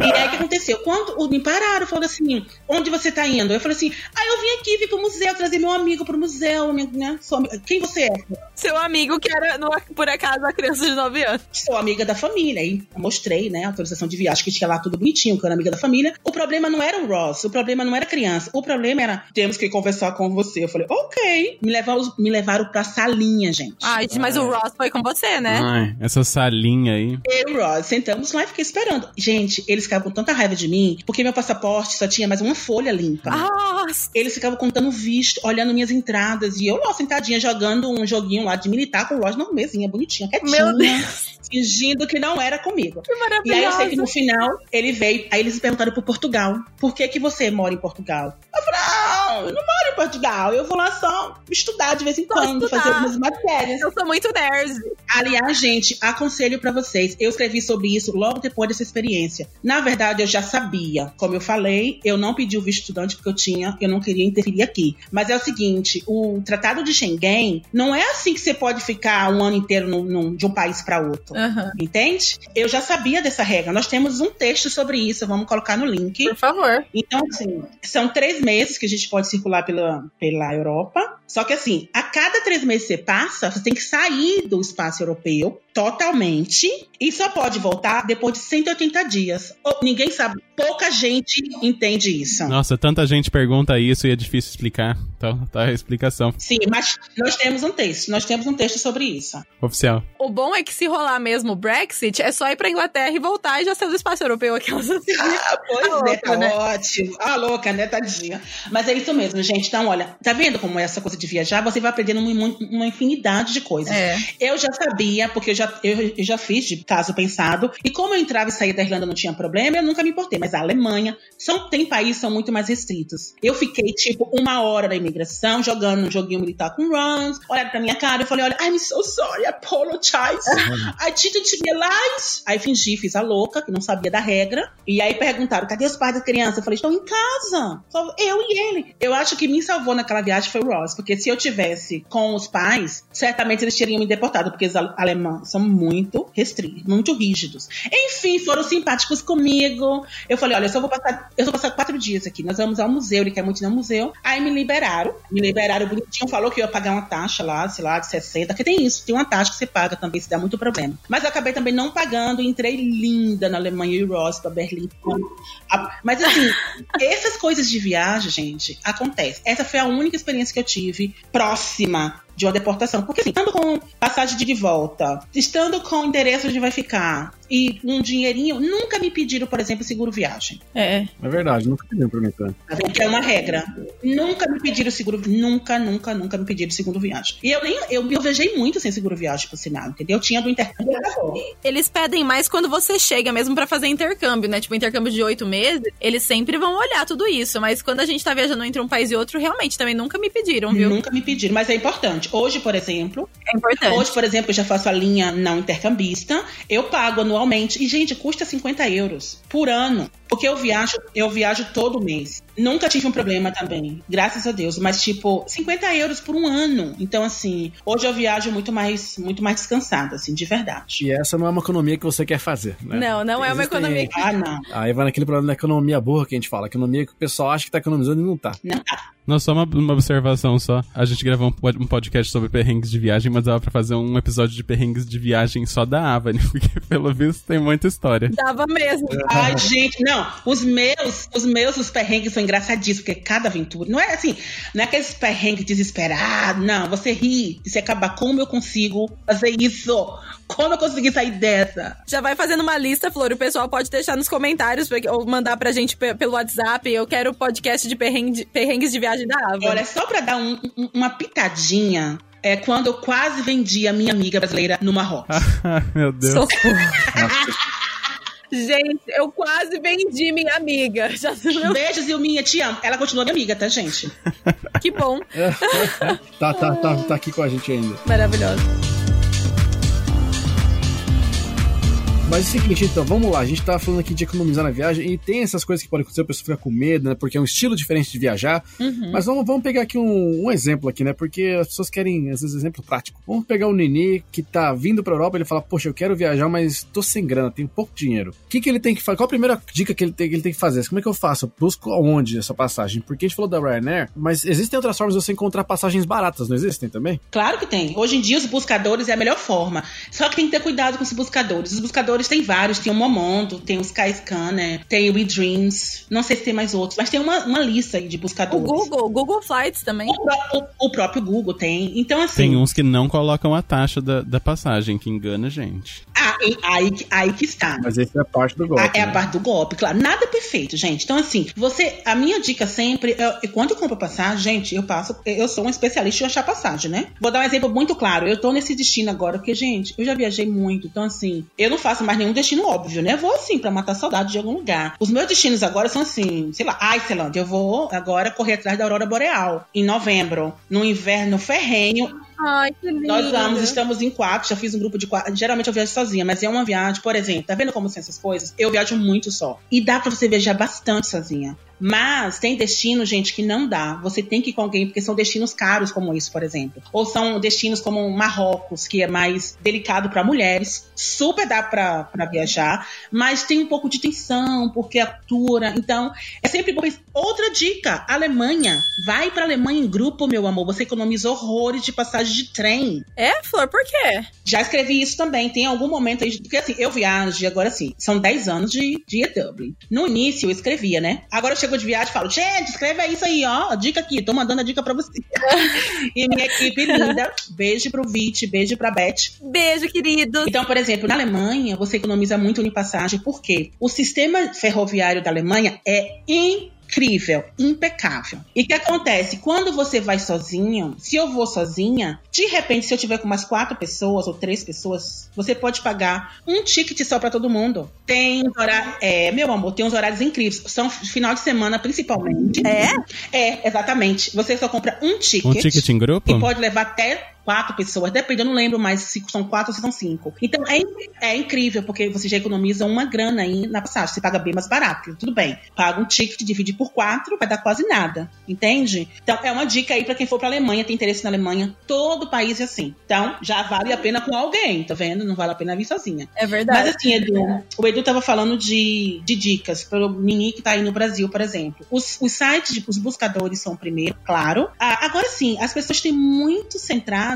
e aí o que aconteceu? Quando o- me pararam, falando assim: onde você tá indo? Eu falei assim: ah, eu vim aqui, vim pro museu, trazer meu amigo pro museu. Né? Sou Quem você é? Seu amigo que era, no- por acaso, a criança de 9 anos. Sou amiga da família. Eu mostrei, né, a autorização de viagem, que tinha lá tudo bonitinho, que eu era amiga da família. O problema não era o Ross, o problema não era a criança. O problema era, temos que conversar com você. Eu falei, ok. Me levaram, me levaram pra salinha, gente. Ai, mas o Ross foi com você, né? Ai, essa salinha aí. Eu e Ross sentamos lá e fiquei esperando. Gente, eles ficavam com tanta raiva de mim, porque meu passaporte só tinha mais uma folha limpa. Nossa. Eles ficavam contando visto, olhando minhas entradas. E eu lá, sentadinha, jogando um joguinho lá de militar com o Ross numa mesinha bonitinha, quietinha. Meu Deus. Fingindo que não era comigo. Que E aí eu sei que maravilhoso. no final ele veio, aí eles perguntaram pro Portugal, por que que você mora em Portugal? Eu falei, não, eu não moro em Portugal, eu vou lá só estudar de vez em Só quando, estudar. fazer algumas matérias. Eu sou muito nerd. Aliás, gente, aconselho pra vocês, eu escrevi sobre isso logo depois dessa experiência. Na verdade, eu já sabia, como eu falei, eu não pedi o visto estudante porque eu tinha, eu não queria interferir aqui. Mas é o seguinte, o Tratado de Schengen não é assim que você pode ficar um ano inteiro num- num- de um país pra outro. Aham. Entende? Eu já sabia dessa regra. Nós temos um texto sobre isso, vamos colocar no link. Por favor. Então, assim, são três meses que a gente pode circular pela, pela Europa. Só que assim, a cada três meses que você passa, você tem que sair do espaço europeu totalmente e só pode voltar depois de 180 dias. Ou, ninguém sabe, pouca gente entende isso. Nossa, tanta gente pergunta isso e é difícil explicar. Então, tá a explicação. Sim, mas nós temos um texto, nós temos um texto sobre isso. Oficial. O bom é que se rolar mesmo o Brexit, é só ir pra Inglaterra e voltar e já ser do espaço europeu aquelas assim. Ah, pois Tá é, louca, tá né? ótimo. Ah, louca, né, tadinha. Mas é isso mesmo, gente. Então, olha, tá vendo como é essa coisa de viajar? Você vai aprendendo uma, uma infinidade de coisas. É. Eu já sabia, porque eu já, eu, eu já fiz de caso pensado. E como eu entrava e saía da Irlanda não tinha problema, eu nunca me importei. Mas a Alemanha, são, tem países que são muito mais restritos. Eu fiquei, tipo, uma hora na imigração, jogando um joguinho militar com runs. Olharam pra minha cara, eu falei, olha, I'm so sorry, I apologize. I didn't realize. Aí fingi, fiz a louca, que não sabia da regra. E aí perguntaram, cadê os pais da criança? Eu falei, estão em casa. Só eu e ele. Eu acho que me salvou naquela viagem foi o Ross, porque se eu tivesse com os pais, certamente eles teriam me deportado, porque os ale- alemães são muito restritos, muito rígidos. Enfim, foram simpáticos comigo. Eu falei, olha, eu só vou passar, eu vou passar quatro dias aqui. Nós vamos ao museu, ele quer muito ir no museu. Aí me liberaram, me liberaram bonitinho, falou que eu ia pagar uma taxa lá, sei lá, de 60, porque tem isso, tem uma taxa que você paga também, se dá muito problema. Mas eu acabei também não pagando entrei linda na Alemanha e Ross pra Berlim. Mas assim, essas coisas de viagem, gente, acontece. Essa foi a única experiência que eu tive próxima de uma deportação. Porque assim, estando com passagem de volta, estando com endereço onde vai ficar e um dinheirinho, nunca me pediram, por exemplo, seguro viagem. É. É verdade, nunca pediram pra mim. tá? Tá vendo? Que é uma regra. Nunca me pediram seguro, nunca, nunca, nunca me pediram seguro viagem. E eu nem, eu, eu viajei muito sem seguro viagem, por sinal, entendeu? Eu tinha do intercâmbio. Eles pedem mais quando você chega mesmo pra fazer intercâmbio, né? Tipo, intercâmbio de oito meses, eles sempre vão olhar tudo isso. Mas quando a gente tá viajando entre um país e outro, realmente também nunca me pediram, viu? Nunca me pediram, mas é importante. Hoje, por exemplo, É importante. Hoje, por exemplo, eu já faço a linha não intercambista. Eu pago anualmente. E, gente, custa 50 euros por ano. Porque eu viajo, eu viajo todo mês. Nunca tive um problema também, graças a Deus. Mas, tipo, 50 euros por um ano. Então, assim, hoje eu viajo muito mais, muito mais descansada, assim, de verdade. E essa não é uma economia que você quer fazer, né? Não, não é uma Existem- economia que- Ah, não. Aí vai naquele problema da economia burra que a gente fala. Economia que o pessoal acha que tá economizando e não tá. Não tá. Não, só uma, uma observação só. A gente gravou um, um podcast sobre perrengues de viagem, mas dava pra fazer um episódio de perrengues de viagem só da Avani, porque pelo visto tem muita história. Dava mesmo. Ai, gente, não. Os meus, os meus, os perrengues são engraçadíssimos, porque cada aventura. Não é assim, não é aqueles perrengues desesperados. Não, você ri e você acaba. Como eu consigo fazer isso? Como eu consegui sair dessa? Já vai fazendo uma lista, Flor. O pessoal pode deixar nos comentários ou mandar pra gente pe- pelo WhatsApp. Eu quero podcast de perrengue de- perrengues de viagem da Ava. Olha, só pra dar um- um- uma pitadinha, é quando eu quase vendi a minha amiga brasileira no Marrocos. Meu Deus. Socorro. Gente, eu quase vendi minha amiga. Já Beijos, Ilminha, te amo. Ela continua minha amiga, tá, gente? Que bom. tá, tá, tá, tá aqui com a gente ainda. Maravilhoso. Mas é o seguinte, então, vamos lá. A gente tava falando aqui de economizar na viagem e tem essas coisas que podem acontecer, a pessoa fica com medo, né? Porque é um estilo diferente de viajar. Mas vamos, vamos pegar aqui um, um exemplo aqui, né? Porque as pessoas querem, às vezes, exemplo prático. Vamos pegar o Nini que tá vindo pra Europa, ele fala, poxa, eu quero viajar, mas tô sem grana, tenho pouco dinheiro. O que que ele tem que fazer? Qual a primeira dica que ele tem que, ele tem que fazer? Como é que eu faço? Eu busco aonde essa passagem? Porque a gente falou da Ryanair, mas existem outras formas de você encontrar passagens baratas, não existem também? Claro que tem. Hoje em dia, os buscadores é a melhor forma. Só que tem que ter cuidado com os buscadores. Os buscadores tem vários. Tem o Momondo, tem o Skyscanner, tem o WeDreams. Não sei se tem mais outros, mas tem uma, uma lista aí de O buscadores. Google, Google Flights também. O, pró- o- o próprio Google tem. Então, assim. Tem uns que não colocam a taxa da, da passagem, que engana a gente. ah, e- aí, que- aí que está. Mas essa é a parte do golpe. Ah, é a né? parte do golpe, claro. Nada é perfeito, gente. Então, assim, você. A minha dica sempre. é- quando eu compro passagem, gente, eu passo. Eu sou um especialista em achar passagem, né? Vou dar um exemplo muito claro. Eu tô nesse destino agora, porque, gente, eu já viajei muito. Então, assim, eu não faço mais nenhum destino óbvio, né? Eu vou, assim, pra matar saudade de algum lugar. Os meus destinos agora são assim, sei lá, Iceland. Eu vou agora correr atrás da Aurora Boreal. Em novembro. No inverno ferrenho. Ai, que lindo. Nós vamos, estamos em quatro, já fiz um grupo de quatro. Geralmente eu viajo sozinha, mas é uma viagem, por exemplo, tá vendo como são essas coisas? Eu viajo muito só. E dá pra você viajar bastante sozinha. Mas tem destino, gente, que não dá. Você tem que ir com alguém, porque são destinos caros, como isso, por exemplo. Ou são destinos como Marrocos, que é mais delicado para mulheres. Super dá pra viajar, mas tem um pouco de tensão, porque atura. Então, é sempre bom. Outra dica: Alemanha. Vai pra Alemanha em grupo, meu amor. Você economiza horrores de passagem de trem. É, Flor, por quê? Já escrevi isso também. Tem algum momento aí. Porque assim, eu viajo agora assim, são 10 anos de, de Dublin. No início eu escrevia, né? Agora eu chego de viagem e falo, gente, escreve isso aí, ó. Dica aqui, tô mandando a dica pra você. e minha equipe linda. Beijo pro Vit, beijo pra Beth. Beijo, querido. Então, por exemplo, na Alemanha, você economiza muito em passagem, porque o sistema ferroviário da Alemanha é incrível incrível, impecável. E o que acontece? Quando você vai sozinho, se eu vou sozinha, de repente, se eu tiver com umas quatro pessoas ou três pessoas, você pode pagar um ticket só para todo mundo. Tem uns horários. É, meu amor, tem uns horários incríveis. São final de semana, principalmente. É? É, exatamente. Você só compra um ticket. Um ticket em grupo? E pode levar até quatro pessoas, depende, eu não lembro mais se são quatro ou se são cinco. Então é, é incrível, porque você já economiza uma grana aí na passagem. Você paga bem mais barato, tudo bem. Paga um ticket, divide por quatro, vai dar quase nada, entende? Então é uma dica aí para quem for pra Alemanha, tem interesse na Alemanha, todo país é assim. Então já vale a pena com alguém, tá vendo? Não vale a pena vir sozinha. É verdade. Mas assim, Edu, o Edu tava falando de, de dicas pro Mini que tá aí no Brasil, por exemplo. Os, os sites, os buscadores são o primeiro, claro. Ah, agora sim, as pessoas têm muito centrado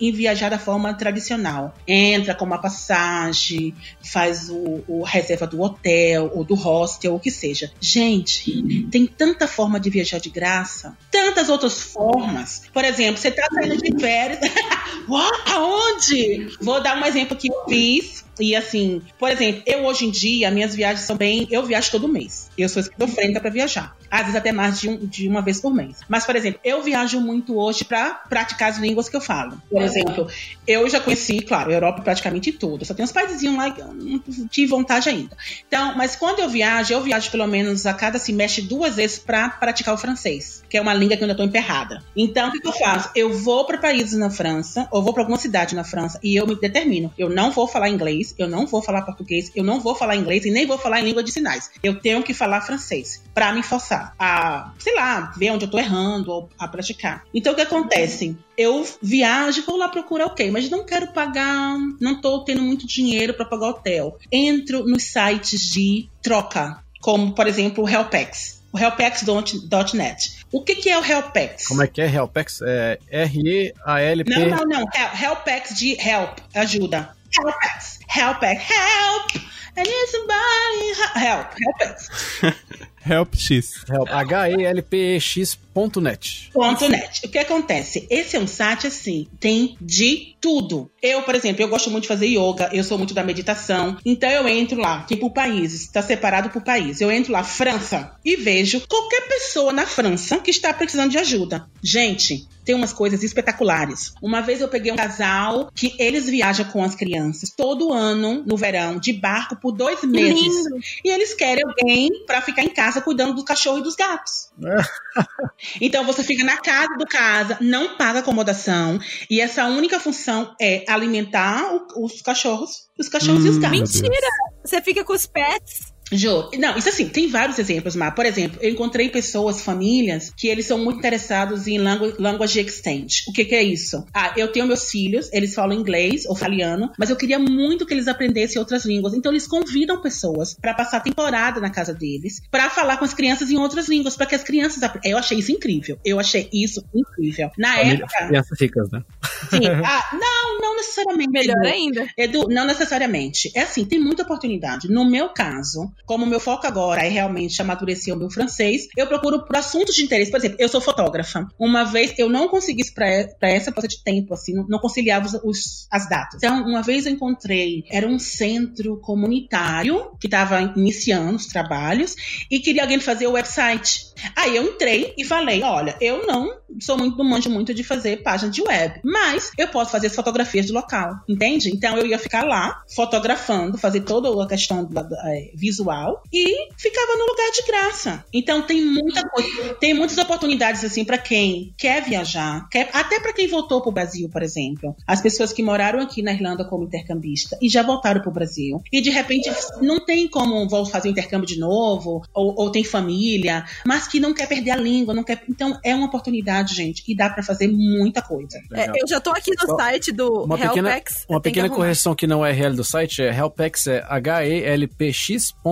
em viajar da forma tradicional. Entra com uma passagem, faz o, o, reserva do hotel ou do hostel, o que seja. Gente, tem tanta forma de viajar de graça, tantas outras formas. Por exemplo, você tá saindo de férias. Uau, aonde? Vou dar um exemplo que eu fiz e assim, por exemplo, eu hoje em dia, minhas viagens são bem. Eu viajo todo mês. Eu sou esquizofrênica para viajar. Às vezes até mais de, um, de uma vez por mês. Mas, por exemplo, eu viajo muito hoje para praticar as línguas que eu falo. Por exemplo, eu já conheci, claro, a Europa praticamente toda. Só tem uns países lá que eu não tive vontade ainda. Então, mas quando eu viajo, eu viajo pelo menos a cada semestre duas vezes para praticar o francês, que é uma língua que eu ainda estou emperrada. Então, o que, que eu faço? Eu vou para países na França, ou vou para alguma cidade na França, e eu me determino. Eu não vou falar inglês, eu não vou falar português, eu não vou falar inglês e nem vou falar em língua de sinais. Eu tenho que falar francês para me forçar a, sei lá, ver onde eu tô errando ou a praticar. Então o que acontece? Eu viajo, vou lá procurar o okay, mas não quero pagar, não tô tendo muito dinheiro para pagar hotel. Entro nos sites de troca, como por exemplo o Helpex o helpex.net. O que, que é o Helpex? Como é que é Helpex? É R-E-A-L-P... Não, não, não. Helpex de help, ajuda. Helpex. Helpex. Help! I need somebody. Help. Helpex. Help X. Help. H-E-L-P-E-X .net. .net. O que acontece? Esse é um site assim, tem de tudo. Eu, por exemplo, eu gosto muito de fazer yoga, eu sou muito da meditação, então eu entro lá, tem por países, está separado por país. Eu entro lá, França, e vejo qualquer pessoa na França que está precisando de ajuda. Gente, tem umas coisas espetaculares. Uma vez eu peguei um casal que eles viajam com as crianças todo ano, no verão, de barco por dois meses. Lindo. E eles querem alguém para ficar em casa cuidando do cachorro e dos gatos. Então você fica na casa do casa, não paga acomodação, e essa única função é alimentar o, os cachorros, os cachorros hum, e os gatos. Mentira! Você fica com os pets. Jo, não, isso assim, tem vários exemplos, mas, por exemplo, eu encontrei pessoas, famílias, que eles são muito interessados em langu language exchange. O que, que é isso? Ah, eu tenho meus filhos, eles falam inglês ou italiano, mas eu queria muito que eles aprendessem outras línguas. Então eles convidam pessoas para passar temporada na casa deles, para falar com as crianças em outras línguas, para que as crianças Eu achei isso incrível. Eu achei isso incrível. Na Família, época. Crianças ricas, né? Sim. Ah, não, não necessariamente. Melhor ainda. Edu, não necessariamente. É assim, tem muita oportunidade. No meu caso, como o meu foco agora é realmente amadurecer o meu francês, eu procuro por assuntos de interesse. Por exemplo, eu sou fotógrafa. Uma vez eu não consegui para essa coisa de tempo, assim, não, não conciliava os, os, as datas. Então, uma vez eu encontrei, era um centro comunitário que estava iniciando os trabalhos e queria alguém fazer o website. Aí eu entrei e falei: olha, eu não sou muito, não manjo muito de fazer página de web, mas eu posso fazer as fotografias do local, entende? Então eu ia ficar lá, fotografando, fazer toda a questão da, da, é, visual e ficava no lugar de graça. Então tem muita coisa, tem muitas oportunidades assim para quem quer viajar, quer, até para quem voltou para o Brasil, por exemplo. As pessoas que moraram aqui na Irlanda como intercambista e já voltaram para o Brasil e de repente não tem como fazer o intercâmbio de novo ou, ou tem família, mas que não quer perder a língua, não quer. Então é uma oportunidade, gente, e dá para fazer muita coisa. É, eu já tô aqui no Só site do uma Helpex. Pequena, uma pequena que correção que não é real do site é Helpex, é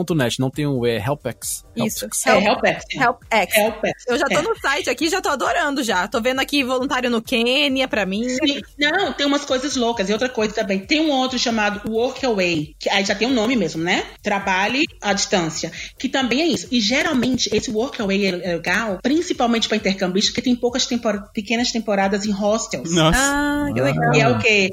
H-E-L-P-X.net, não tem o um, é Helpex. Isso. É Helpex. Helpex. Helpex. Eu já tô é. no site aqui, já tô adorando já. Tô vendo aqui voluntário no Quênia pra mim. Sim. Não, tem umas coisas loucas. E outra coisa também, tem um outro chamado Workaway, que aí já tem um nome mesmo, né? Trabalhe à distância, que também é isso. E geralmente esse Workaway é legal, principalmente para intercambistas, porque tem poucas tempor pequenas temporadas em hostels. Nossa. Ah, que legal. E é o quê?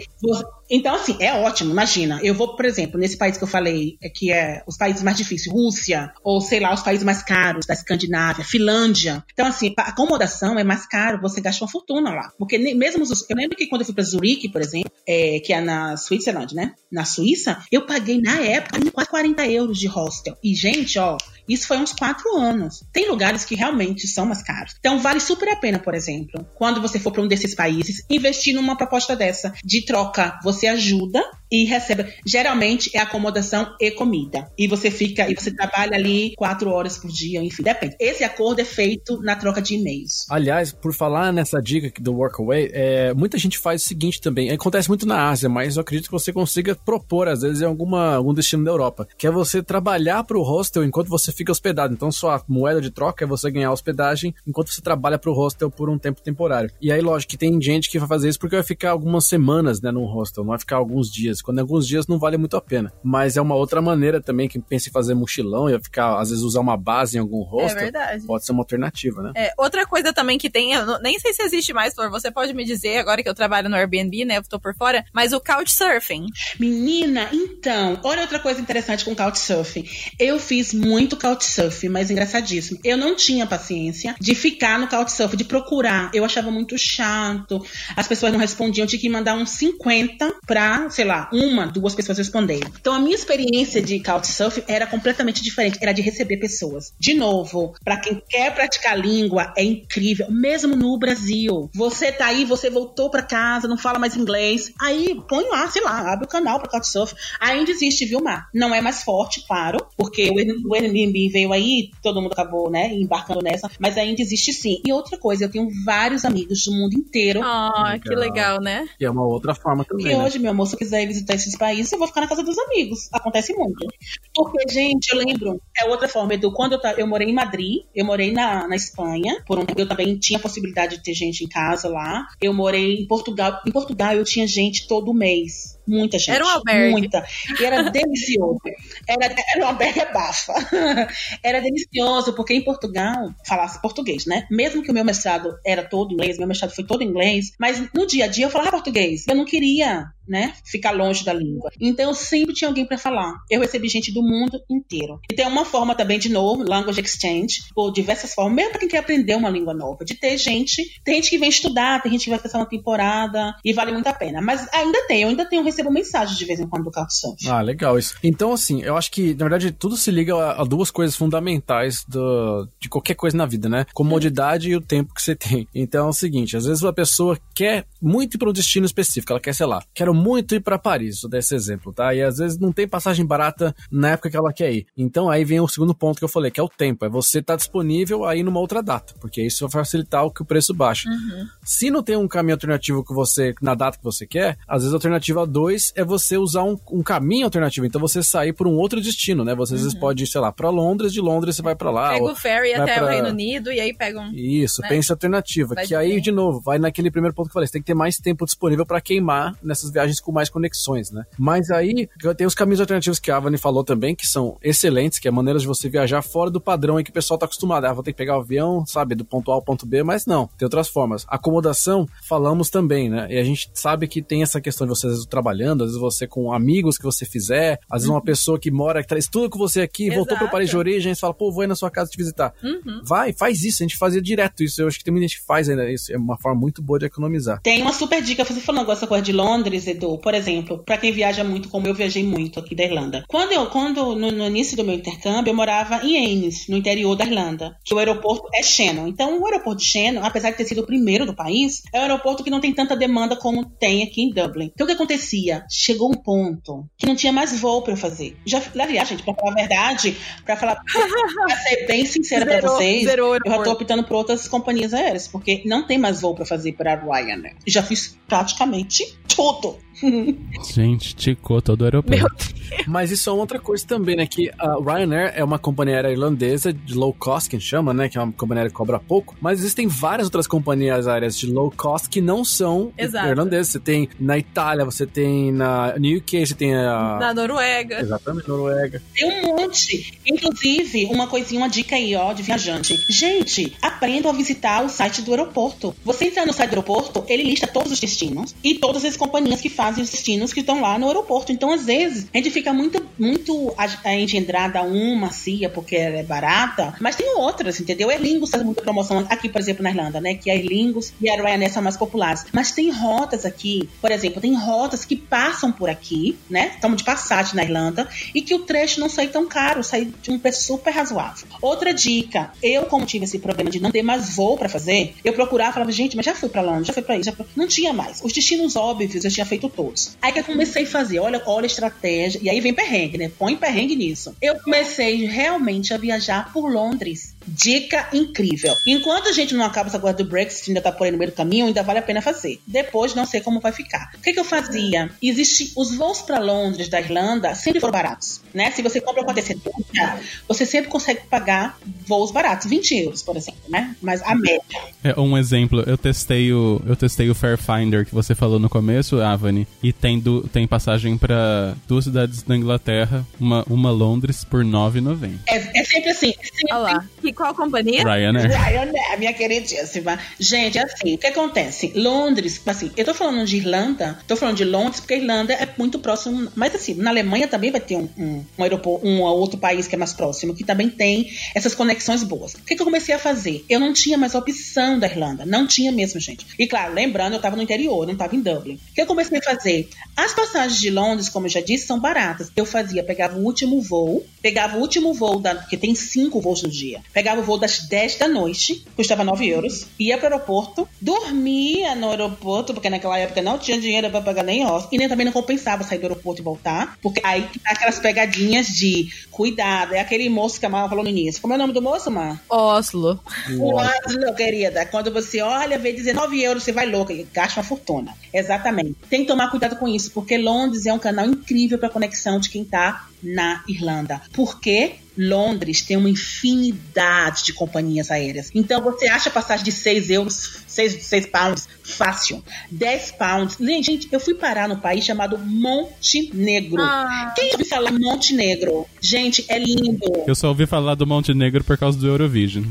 Então, assim, é ótimo, imagina. Eu vou, por exemplo, nesse país que eu falei, é que é os países mais difíceis, Rússia, ou sei lá, os países mais caros da Escandinávia, Finlândia. Então, assim, acomodação é mais caro, você gasta uma fortuna lá. Porque mesmo os, Eu lembro que quando eu fui pra Zurique, por exemplo, é, que é na Switzerland, né? Na Suíça, eu paguei na época quase 40 euros de hostel. E, gente, ó, isso foi uns quatro anos. Tem lugares que realmente são mais caros. Então, vale super a pena, por exemplo, quando você for para um desses países, investir numa proposta dessa de troca. Você ajuda e recebe. Geralmente é acomodação e comida. E você fica, e você trabalha ali quatro horas por dia, enfim, depende. Esse acordo é feito na troca de e-mails. Aliás, por falar nessa dica do Workaway, é, muita gente faz o seguinte também. Acontece muito na Ásia, mas eu acredito que você consiga propor, às vezes, em alguma, algum destino da Europa, que é você trabalhar para o hostel enquanto você fica hospedado. Então, sua moeda de troca é você ganhar hospedagem enquanto você trabalha para o hostel por um tempo temporário. E aí, lógico que tem gente que vai fazer isso porque vai ficar algumas semanas, né, no hostel, não vai ficar alguns dias. Quando alguns dias não vale muito a pena. Mas é uma outra maneira também, que pensa em fazer mochilão e ficar, às vezes, usar uma base em algum é hostel. É verdade. Pode ser uma alternativa, né? É, outra coisa também que tem, eu nem sei se existe mais, Flor, você pode me dizer, agora que eu trabalho no Airbnb, né, eu tô por fora, mas o Couchsurfing. Menina, então, olha outra coisa interessante com Couchsurfing. Eu fiz muito Couchsurfing, mas engraçadíssimo. Eu não tinha paciência de ficar no Couchsurfing, de procurar. Eu achava muito chato. As pessoas não respondiam, eu tinha que mandar uns 50 pra, sei lá, uma, duas pessoas responderem. Então a minha experiência de Couchsurfing era completamente diferente, era de receber pessoas. De novo, para quem quer praticar língua, é incrível, mesmo no Brasil. Você tá aí, você voltou para casa, não fala mais inglês, aí põe lá, sei lá, abre o canal para Couchsurfing. Ainda existe, viu, Mar? Não é mais forte, claro, porque o Airbnb veio aí, todo mundo acabou, né, embarcando nessa, mas ainda existe sim. E outra coisa, eu tenho vários amigos do mundo inteiro. Ah, oh, que legal, né? E é uma outra forma também. E né? Hoje, meu amor, se eu quiser visitar esses países, eu vou ficar na casa dos amigos. Acontece muito. Porque, gente, eu lembro, é outra forma, Edu, quando eu, eu morei em Madrid, eu morei na, na Espanha, por um tempo eu também tinha a possibilidade de ter gente em casa lá. Eu morei em Portugal. Em Portugal eu tinha gente todo mês Muita gente. Era um albergue. Muita. E era delicioso. Era, era um albergue bafa. era delicioso, porque em Portugal, falasse português, né? Mesmo que o meu mestrado era todo inglês, meu mestrado foi todo inglês, mas no dia a dia eu falava português. Eu não queria né? Ficar longe da língua. Então sempre tinha alguém para falar. Eu recebi gente do mundo inteiro. E tem uma forma também, de novo, language exchange, por diversas formas, mesmo para quem quer aprender uma língua nova, de ter gente, tem gente que vem estudar, tem gente que vai passar uma temporada e vale muito a pena. Mas ainda tem, eu ainda tenho recebo mensagem de vez em quando do Couchsurfing. Ah, legal isso. Então, assim, eu acho que, na verdade, tudo se liga a, duas coisas fundamentais do, de qualquer coisa na vida, né? Comodidade e o tempo que você tem. Então é o seguinte, às vezes uma pessoa quer muito ir para um destino específico, ela quer, sei lá, quero muito ir para Paris, vou dar esse exemplo, tá? E às vezes não tem passagem barata na época que ela quer ir. Então aí vem o segundo ponto que eu falei, que é o tempo, é você estar tá disponível aí numa outra data, porque isso vai facilitar o que o preço baixa. Uhum. Se não tem um caminho alternativo que você, na data que você quer, às vezes a alternativa 2 é você usar um, um, caminho alternativo. Então você sair por um outro destino, né? Você às vezes uhum. pode ir, sei lá, para Londres, de Londres você vai para lá. Pega o ferry até pra... o Reino Unido e aí pega um. Isso, né? pensa alternativa. Vai que aí, de novo, vai naquele primeiro ponto que eu falei, você tem que ter mais tempo disponível para queimar nessas viagens com mais conexões, né? Mas aí tem os caminhos alternativos que a Avani falou também, que são excelentes, que é maneiras de você viajar fora do padrão em que o pessoal tá acostumado. Ah, vou ter que pegar o avião, sabe, do ponto A ao ponto B, mas não, tem outras formas. Acomodação, falamos também, né? E a gente sabe que tem essa questão de você às vezes trabalhando, às vezes você com amigos que você fizer, às vezes uma uhum. pessoa que mora, que traz tudo com você aqui, Exato. voltou para o país de origem, você fala, pô, vou ir na sua casa te visitar. Uhum. Vai, faz isso, a gente fazia direto isso. Eu acho que tem muita gente que faz ainda isso. É uma forma muito boa de economizar. Tem uma super dica, você falou agora essa coisa de Londres, Por exemplo, para quem viaja muito, como eu viajei muito aqui da Irlanda. Quando eu, quando no, no início do meu intercâmbio, eu morava em Ennis, no interior da Irlanda, que o aeroporto é Shannon. Então, o aeroporto de Shannon, apesar de ter sido o primeiro do país, é um aeroporto que não tem tanta demanda como tem aqui em Dublin. Então, o que acontecia? Chegou um ponto que não tinha mais voo para eu fazer. Já, aliás, gente, para falar a verdade, para falar, pra ser bem sincera para vocês, zerou eu já tô optando por outras companhias aéreas, porque não tem mais voo para fazer para Ryanair. Já fiz praticamente tudo. Gente, ticou todo o aeroporto. Mas isso é outra coisa também, né? Que a Ryanair é uma companhia aérea irlandesa de low cost, que a gente chama, né? Que é uma companhia aérea que cobra pouco. Mas existem várias outras companhias aéreas de low cost que não são Exato. irlandesas. Você tem na Itália, você tem na no UK, você tem a... Na Noruega. Exatamente, Noruega. Tem um monte. Inclusive, uma coisinha, uma dica aí, ó, de viajante. Gente, aprendam a visitar o site do aeroporto. Você entra no site do aeroporto, ele lista todos os destinos e todas as companhias que fazem os destinos que estão lá no aeroporto. Então, às vezes, a gente fica muito, muito engendrada a uma CIA porque ela é barata, mas tem outras, entendeu? Aer Lingus faz muita promoção aqui, por exemplo, na Irlanda, né? Que a Aer Lingus e a Ryanair são mais populares. Mas tem rotas aqui, por exemplo, tem rotas que passam por aqui, né? Estamos de passagem na Irlanda e que o trecho não sai tão caro, sai de um preço super razoável. Outra dica, eu como tive esse problema de não ter mais voo para fazer, eu procurava, falava, gente, mas já fui para Londres, já fui para isso, não tinha mais. Os destinos óbvios eu tinha feito todos. Aí que eu comecei a fazer, olha, olha a estratégia, e aí vem perrengue, né? Põe perrengue nisso. Eu comecei realmente a viajar por Londres. Dica incrível. Enquanto a gente não acaba essa coisa do Brexit, ainda tá por aí no meio do caminho, ainda vale a pena fazer. Depois não sei como vai ficar. O que, que eu fazia? Existe os voos para Londres da Irlanda sempre foram baratos, né? Se você compra com antecedência, você sempre consegue pagar voos baratos, 20 euros, por exemplo, né? Mas a média. É um exemplo. Eu testei o eu testei o Fairfinder que você falou no começo, Avani, e tem do, tem passagem para duas cidades da Inglaterra, uma uma Londres por 9,90. É, é sempre assim. Sempre Olha lá. E qual companhia? Ryanair. Ryanair, minha queridíssima. Gente, assim, o que acontece? Londres, assim, eu tô falando de Irlanda, tô falando de Londres porque a Irlanda é muito próximo, mas assim, na Alemanha também vai ter um, um, um aeroporto, um outro país que é mais próximo, que também tem essas conexões boas. O que, que eu comecei a fazer? Eu não tinha mais opção da Irlanda, não tinha mesmo, gente. E claro, lembrando, eu tava no interior, não tava em Dublin. O que eu comecei a fazer? As passagens de Londres, como eu já disse, são baratas. Eu fazia, pegava o último voo, pegava o último voo, da, porque tem cinco voos no dia. Pegava o voo das 10 da noite, custava 9 euros, ia pro aeroporto, dormia no aeroporto, porque naquela época não tinha dinheiro para pagar nem hostel, e nem também não compensava sair do aeroporto e voltar, porque aí tá aquelas pegadinhas de cuidado, é aquele moço que a Mara falou no início. Como é o nome do moço, Mar? Oslo. O Oslo, querida. Quando você olha, vê 19 euros, você vai louca e gasta uma fortuna. Exatamente. Tem que tomar cuidado com isso, porque Londres é um canal incrível para conexão de quem tá na Irlanda. Porque Londres tem uma infinidade de companhias aéreas. Então você acha passagem de 6 euros, 6, 6 pounds, fácil. 10 pounds. Gente, eu fui parar no país chamado Montenegro. Ah. Quem ouviu falar Montenegro? Gente, é lindo. Eu só ouvi falar do Montenegro por causa do Eurovision.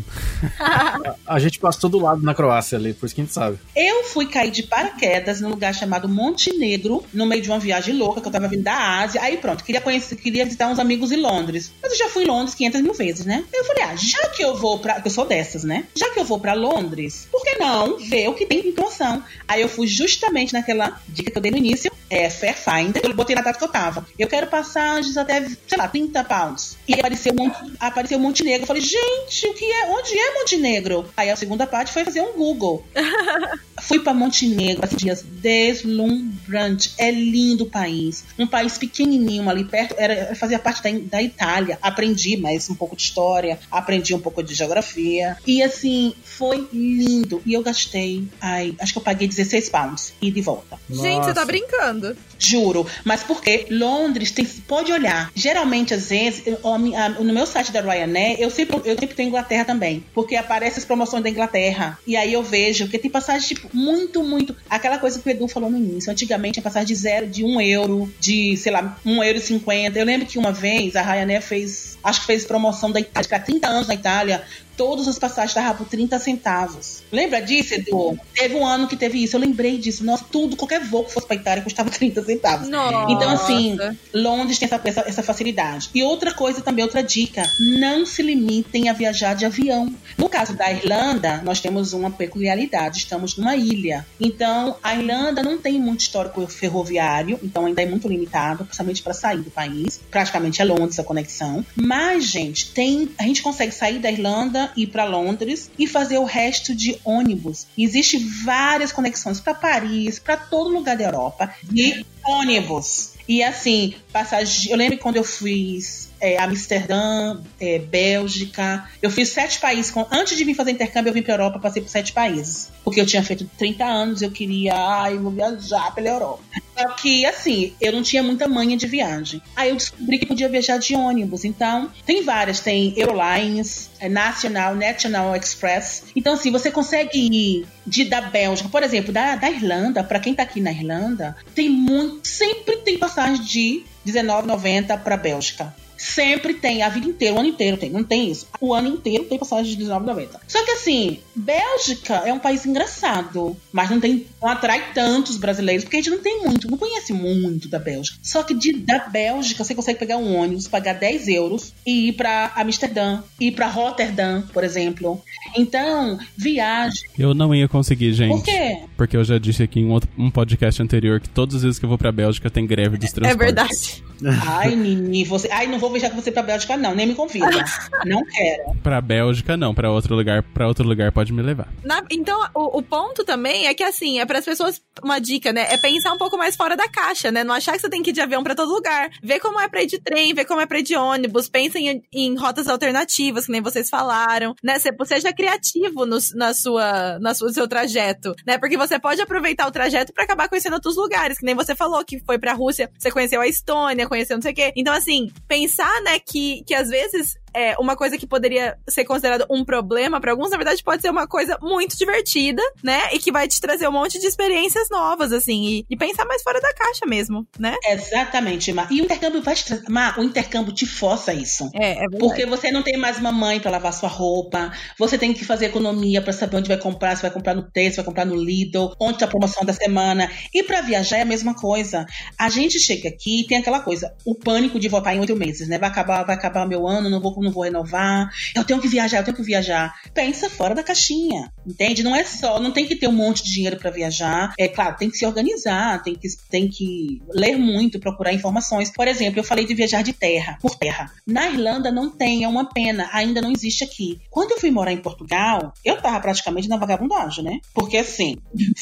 A gente passou do lado na Croácia ali, por isso que a gente sabe. Eu fui cair de paraquedas num lugar chamado Montenegro, no meio de uma viagem louca que eu tava vindo da Ásia. Aí pronto, queria conhecer, queria visitar uns amigos em Londres. Mas eu já fui em Londres 500 mil vezes, né? Eu falei, ah, já que eu vou pra. Eu sou dessas, né? Já que eu vou pra Londres, por que não ver o que tem em promoção? Aí eu fui justamente naquela dica que eu dei no início, é Fairfinder. Eu botei na data que eu tava. Eu quero passagens até, sei lá, 30 pounds. E apareceu, apareceu Montenegro. Eu falei, gente, o que é? Onde é Montenegro? Aí a segunda parte foi fazer um Google. Fui para Montenegro, assim, dias deslumbrante. É lindo o país. Um país pequenininho ali perto, era, fazia parte da, da Itália. Aprendi mais um pouco de história, aprendi um pouco de geografia. E assim, foi lindo. E eu gastei, ai, acho que eu paguei 16 pounds e de volta. Gente, você tá Nossa. brincando. Juro. Mas porque Londres tem. Pode olhar. Geralmente, às vezes, eu- a a- no meu site da Ryanair, eu sempre, eu sempre tenho Inglaterra também. Porque aparecem as promoções da Inglaterra. E aí eu vejo que tem passagem, tipo, muito, muito. Aquela coisa que o Edu falou no início. Antigamente, a passagem de zero, de um euro, de, sei lá, um euro e cinquenta. Eu lembro que uma vez a Ryanair fez. Acho que fez promoção da Itália, ficar 30 anos na Itália, todas as passagens estavam por 30 centavos. Lembra disso, Edu? Teve um ano que teve isso, eu lembrei disso. Nossa, tudo, qualquer voo que fosse pra Itália custava 30 centavos. Nossa. Então, assim, Londres tem essa, essa, essa facilidade. E outra coisa também, outra dica: não se limitem a viajar de avião. No caso da Irlanda, nós temos uma peculiaridade: estamos numa ilha. Então, a Irlanda não tem muito histórico ferroviário, então ainda é muito limitado, principalmente para sair do país. Praticamente é Londres a conexão. Mas, gente, tem, a gente consegue sair da Irlanda, ir para Londres e fazer o resto de ônibus. Existe várias conexões para Paris, para todo lugar da Europa de ônibus. E assim, passagem. Eu lembro quando eu fiz é, Amsterdã, é, Bélgica. Eu fiz sete países. Com, antes de vir fazer intercâmbio, eu vim para Europa, passei por sete países. Porque eu tinha feito 30 anos, eu queria, ai, vou viajar pela Europa. Só que, assim, eu não tinha muita manha de viagem. Aí eu descobri que podia viajar de ônibus. Então, tem várias. Tem Eurolines, é, National, National Express. Então, assim, você consegue ir de, da Bélgica, por exemplo, da, da Irlanda, para quem tá aqui na Irlanda, tem muito. Sempre tem passagem de R$19,90 para Bélgica. Sempre tem, a vida inteira, o ano inteiro tem. Não tem isso. O ano inteiro tem passagem de R$19,90. Só que assim, Bélgica é um país engraçado, mas não tem não atrai tantos brasileiros, porque a gente não tem muito, não conhece muito da Bélgica. Só que de, da Bélgica você consegue pegar um ônibus, pagar 10 euros e ir para Amsterdã, ir para Rotterdam, por exemplo. Então, viagem. Eu não ia conseguir, gente. Por quê? Porque eu já disse aqui em um, outro, um podcast anterior que todas as vezes que eu vou pra Bélgica tem greve dos É transportes. verdade. Ai, Nini, você. Ai, não vou viajar com você pra Bélgica, não. Nem me convida. não quero. Pra Bélgica, não. Pra outro lugar, pra outro lugar pode me levar. Na- então, o, o ponto também é que, assim, é para as pessoas, uma dica, né? É pensar um pouco mais fora da caixa, né? Não achar que você tem que ir de avião pra todo lugar. Ver como é pra ir de trem, ver como é pra ir de ônibus. Pensem em, em rotas alternativas, que nem vocês falaram, né? Se- Seja criativo no, na sua, na sua, seu trajeto, né? Porque você pode aproveitar o trajeto pra acabar conhecendo outros lugares, que nem você falou, que foi pra Rússia, você conheceu a Estônia, conheceu não sei o quê. Então, assim, pensar, né, que, que às vezes é, uma coisa que poderia ser considerada um problema pra alguns, na verdade pode ser uma coisa muito divertida, né? E que vai te trazer um monte de experiências novas, assim, e, e pensar mais fora da caixa mesmo, né? Exatamente, Mar. E o intercâmbio vai te trazer. Mar, o intercâmbio te força isso. É, é verdade. Porque você não tem mais uma mãe pra lavar sua roupa, você tem que fazer economia pra saber onde vai comprar, se vai comprar no T, se vai comprar no Lidl, onde tá a promoção da semana. E pra viajar é a mesma coisa. A gente chega aqui e tem aquela coisa, o pânico de voltar em oito meses, né? Vai acabar, vai acabar meu ano, não vou, não vou renovar, eu tenho que viajar, eu tenho que viajar. Pensa fora da caixinha, entende? Não é só, não tem que ter um monte de dinheiro pra viajar. É claro, tem que se organizar, tem que, tem que ler muito, procurar informações. Por exemplo, eu falei de viajar de terra, por terra. Na Irlanda não tem, é uma pena, ainda não existe aqui. Quando eu fui morar em Portugal, eu tava praticamente na vagabundagem, né? Porque assim,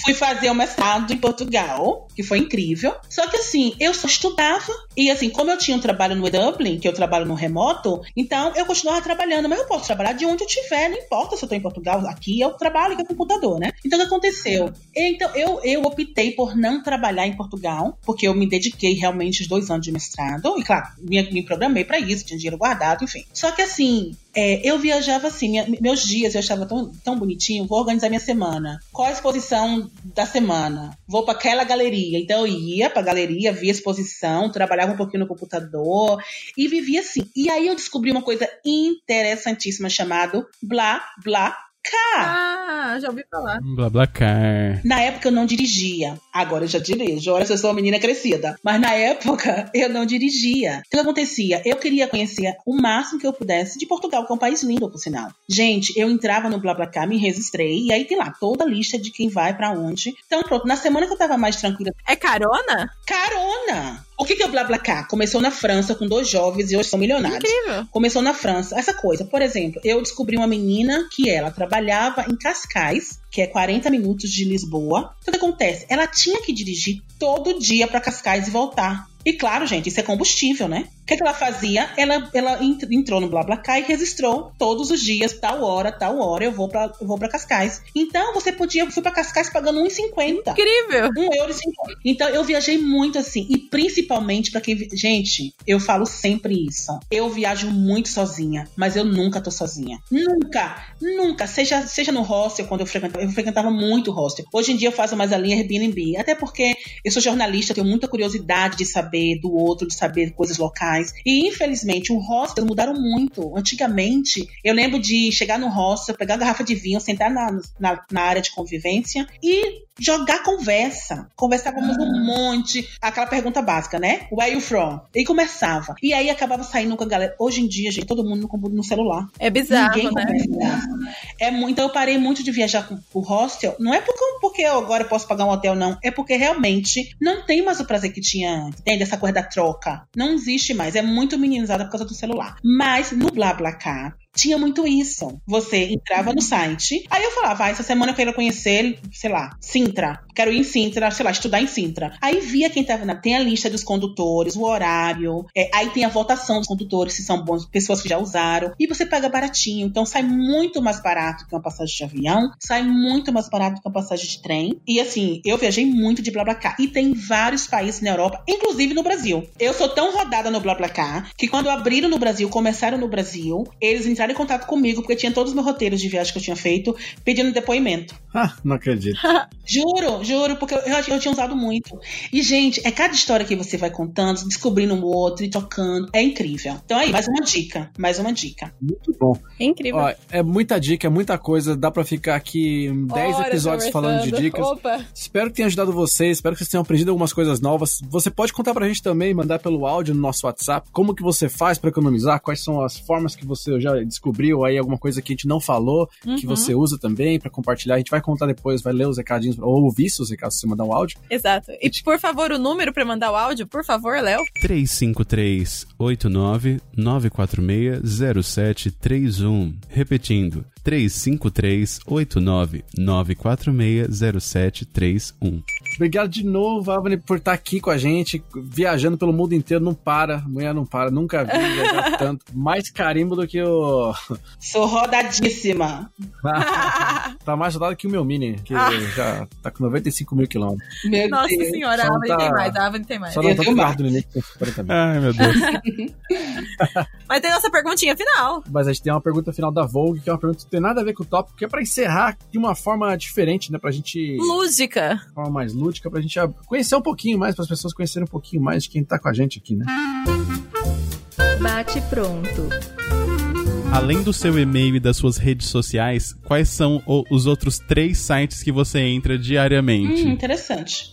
fui fazer o mestrado em Portugal, que foi incrível. Só que assim, eu só estudava. E assim, como eu tinha um trabalho no Dublin, que eu trabalho no remoto, então eu continuava trabalhando. Mas eu posso trabalhar de onde eu estiver, não importa se eu tô em Portugal, aqui eu trabalho com computador, né? Então o que aconteceu? Então eu, eu optei por não trabalhar em Portugal, porque eu me dediquei realmente os dois anos de mestrado. E claro, me, me programei pra isso, tinha dinheiro guardado, enfim. Só que assim, é, eu viajava assim, minha- meus dias eu achava tão, tão bonitinho, vou organizar minha semana. Qual a exposição da semana? Vou para aquela galeria. Então eu ia pra galeria, via exposição, trabalhava um pouquinho no computador e vivia assim. E aí eu descobri uma coisa interessantíssima chamado Blá Blá Car. Ah, já ouvi falar. Blá blá car. Na época eu não dirigia. Agora eu já dirijo. Olha, se eu sou uma menina crescida. Mas na época eu não dirigia. O que acontecia? Eu queria conhecer o máximo que eu pudesse de Portugal, que é um país lindo, por sinal. Gente, eu entrava no BlaBlaCar, me registrei. E aí tem lá toda a lista de quem vai pra onde. Então pronto, na semana que eu tava mais tranquila, É carona? carona! O que que é o BlaBlaCar? Começou na França com dois jovens e hoje são milionários. Incrível. Começou na França. Essa coisa, por exemplo, eu descobri uma menina que ela trabalhava em Cascais, que é 40 minutos de Lisboa. Então, o que acontece? Ela tinha que dirigir todo dia para Cascais e voltar. E claro, gente, isso é combustível, né? O que, que ela fazia? Ela, ela ent- entrou no BlaBlaCar e registrou todos os dias, tal hora, tal hora, eu vou pra, eu vou pra Cascais. Então, você podia, eu fui pra Cascais pagando 1,50. Incrível. Um euro e cinquenta. Então eu viajei muito assim. E principalmente pra quem. Gente, eu falo sempre isso. Eu viajo muito sozinha, mas eu nunca tô sozinha. Nunca, nunca. Seja, seja no hostel, quando eu frequentava. Eu frequentava muito hostel. Hoje em dia eu faço mais a linha Airbnb. Até porque eu sou jornalista, tenho muita curiosidade de saber do outro, de saber coisas locais. Mais. E infelizmente, o hostel mudaram muito. Antigamente, eu lembro de chegar no hostel, pegar a garrafa de vinho, sentar na, na, na área de convivência e jogar conversa. Conversávamos um Ah. monte, aquela pergunta básica, né? Where are you from? E começava. E aí acabava saindo com a galera. Hoje em dia, gente, todo mundo no, celular. É bizarro, Ninguém né? conversa. É muito, então eu parei muito de viajar com o hostel. Não é porque, porque eu agora posso pagar um hotel, não. É porque realmente não tem mais o prazer que tinha antes. Entende? Essa coisa da troca. Não existe mais. É muito meninizada por causa do celular. Mas no BlaBlaCar, tinha muito isso. Você entrava no site, aí eu falava, ah, essa semana eu quero conhecer, sei lá, Sintra. Quero ir em Sintra, sei lá, estudar em Sintra. Aí via quem tava na. Tem a lista dos condutores, o horário, é, aí tem a votação dos condutores, se são bons, pessoas que já usaram. E você paga baratinho. Então sai muito mais barato que uma passagem de avião, sai muito mais barato que uma passagem de trem. E assim, eu viajei muito de BlaBlaCar. E tem vários países na Europa, inclusive no Brasil. Eu sou tão rodada no BlaBlaCar que quando abriram no Brasil, começaram no Brasil, eles entraram em contato comigo, porque tinha todos os meus roteiros de viagem que eu tinha feito, pedindo depoimento. Ah, não acredito. Juro, juro, porque eu, eu tinha usado muito. E, gente, é cada história que você vai contando, descobrindo um outro e tocando. É incrível. Então aí, mais uma dica. Mais uma dica. Muito bom. É incrível. Ó, é muita dica, é muita coisa. Dá pra ficar aqui 10 Horas episódios falando de dicas. Opa! Espero que tenha ajudado vocês, espero que vocês tenham aprendido algumas coisas novas. Você pode contar pra gente também, mandar pelo áudio no nosso WhatsApp, como que você faz pra economizar, quais são as formas que você já descobriu aí, alguma coisa que a gente não falou, que Uhum. você usa também pra compartilhar. A gente vai contar depois, vai ler os recadinhos, ou ouvir se os recados você mandar um áudio. Exato. E por favor, o número pra mandar o áudio, por favor, Léo. 353 89 946 0731. Repetindo, 353 89 946 0731. Obrigado de novo, Avani, por estar aqui com a gente, viajando pelo mundo inteiro, não para, mulher não para, nunca vi viajar tanto. Mais carimbo do que o. Sou rodadíssima. tá mais rodado que o meu Mini, que Ah. já tá com 95 mil quilômetros. Meu Nossa Deus. senhora, a Avani tá- tem mais, a Avani tem mais. Só não tá com o mais. carro do Nenê que tem 40 mil. Ai, meu Deus. Mas tem nossa perguntinha final. Mas a gente tem uma pergunta final da Vogue, que é uma pergunta que não tem nada a ver com o tópico, que é pra encerrar de uma forma diferente, né? Pra gente. Lúdica. De forma mais lúdica, pra gente conhecer um pouquinho mais, para as pessoas conhecerem um pouquinho mais de quem tá com a gente aqui, né? Bate pronto. Além do seu e-mail e das suas redes sociais, quais são o- os outros três sites que você entra diariamente? Hum, interessante.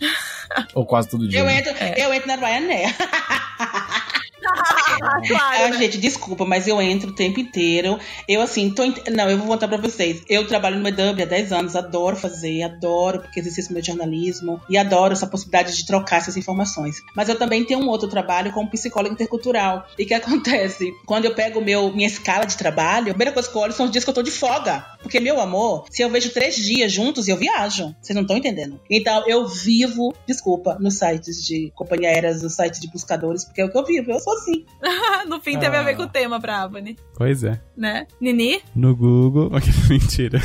Ou quase todo dia. Eu né? entro, eu entro na Ryanair. Claro. Ah, né? gente, desculpa, mas eu entro o tempo inteiro. Eu, assim, tô. Não, eu vou contar pra vocês. Eu trabalho no EW há 10 anos, adoro fazer, adoro, porque exercício meu jornalismo, e adoro essa possibilidade de trocar essas informações. Mas eu também tenho um outro trabalho como psicóloga intercultural. E o que acontece? Quando eu pego meu, minha escala de trabalho, a primeira coisa que eu olho são os dias que eu tô de folga. Porque, meu amor, se eu vejo três dias juntos, eu viajo. Vocês não estão entendendo. Então, eu vivo, desculpa, nos sites de companhia aéreas, nos sites de buscadores, porque é o que eu vivo. Eu sou assim. no fim teve a ver Ah. com o tema pra Avani, Pois é. né? Nini, No Google. Mentira.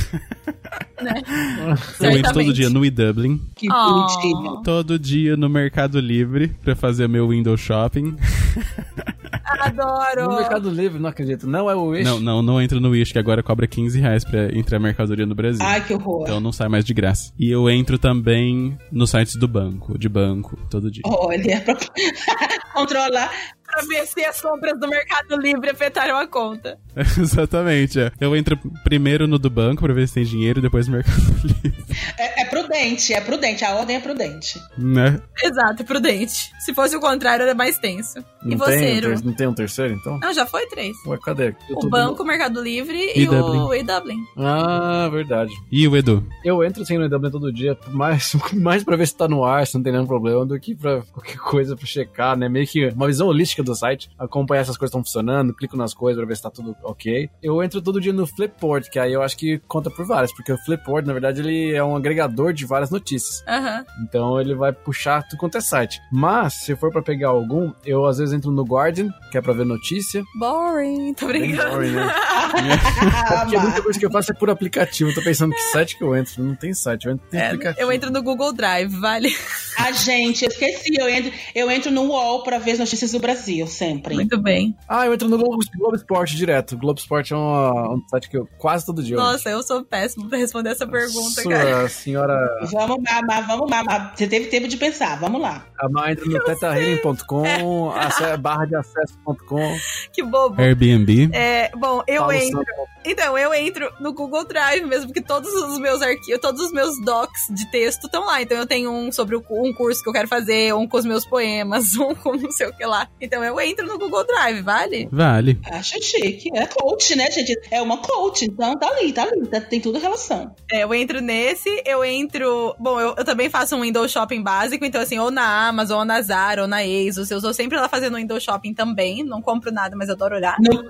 né? Eu entro todo dia no eDublin. Que Oh. bonitinho. Todo dia no Mercado Livre pra fazer meu window shopping. Adoro. No Mercado Livre, não acredito. Não é o Wish. Não, não, não entro no Wish, que agora cobra 15 reais pra entrar mercadoria no Brasil. Ai, que horror. Então não sai mais de graça. E eu entro também nos sites do banco, de banco, todo dia. Olha, pra controlar. Pra ver se as compras do Mercado Livre afetaram a conta. Exatamente, é. Eu entro primeiro no do banco pra ver se tem dinheiro e depois no Mercado Livre. É, é prudente, é prudente. A ordem é prudente. Né? Exato, prudente. Se fosse o contrário, era mais tenso. e Não, você, tem, um não tem um terceiro, então? Não, já foi três. Ué, cadê? Eu O banco, o Mercado Livre E e, Dublin. o e Dublin. do- Ah, verdade. E o Edu? Eu entro sem no EW todo dia, mais, mais pra ver se tá no ar, se não tem nenhum problema, do que pra qualquer coisa pra checar, né? Meio que uma visão holística do site, acompanhar se as coisas estão funcionando, clico nas coisas pra ver se tá tudo ok. Eu entro todo dia no Flipboard, que aí eu acho que conta por várias, porque o Flipboard, na verdade, ele é um agregador de várias notícias. Aham. Então ele vai puxar tudo quanto é site. Mas, se for pra pegar algum, eu às vezes entro no Guardian, que é pra ver notícia. Boring. Tô Bem brincando. boring, né? Ah, Porque muita mas- coisa que eu faço é por aplicativo. Eu tô pensando que site que eu entro. Não tem site, eu entro tem É, aplicativo. eu entro no Google Drive, vale? Ah, gente, eu esqueci. Eu entro, eu entro no UOL pra ver as notícias do Brasil. Sempre. Muito bem. Ah, eu entro no Globo, Globo Esporte direto. Globo Esporte é um, um site que eu quase todo dia. eu Nossa, eu sou péssimo pra responder essa pergunta, Sua cara. senhora. Vamos lá, mas vamos lá. mas Você teve tempo de pensar, vamos lá. A Má entra no tetahealing.com, barra de acesso.com. Que bobo. Airbnb. É, bom, eu Paulo entro. Então, eu entro no Google Drive mesmo, porque todos os meus arquivos, todos os meus docs de texto estão lá. Então, eu tenho um sobre o um curso que eu quero fazer, um com os meus poemas, um com não sei o que lá. Então, eu entro no Google Drive, vale? Vale. Acho chique. É coach, né, gente? É uma coach, então tá ali, tá ali. tá- tem tudo relação. É, eu entro nesse, eu entro. Bom, eu, eu também faço um window shopping básico, então assim, ou na Amazon, ou na Zara, ou na ASOS. Eu estou sempre lá fazendo window shopping também. Não compro nada, mas eu adoro olhar. No,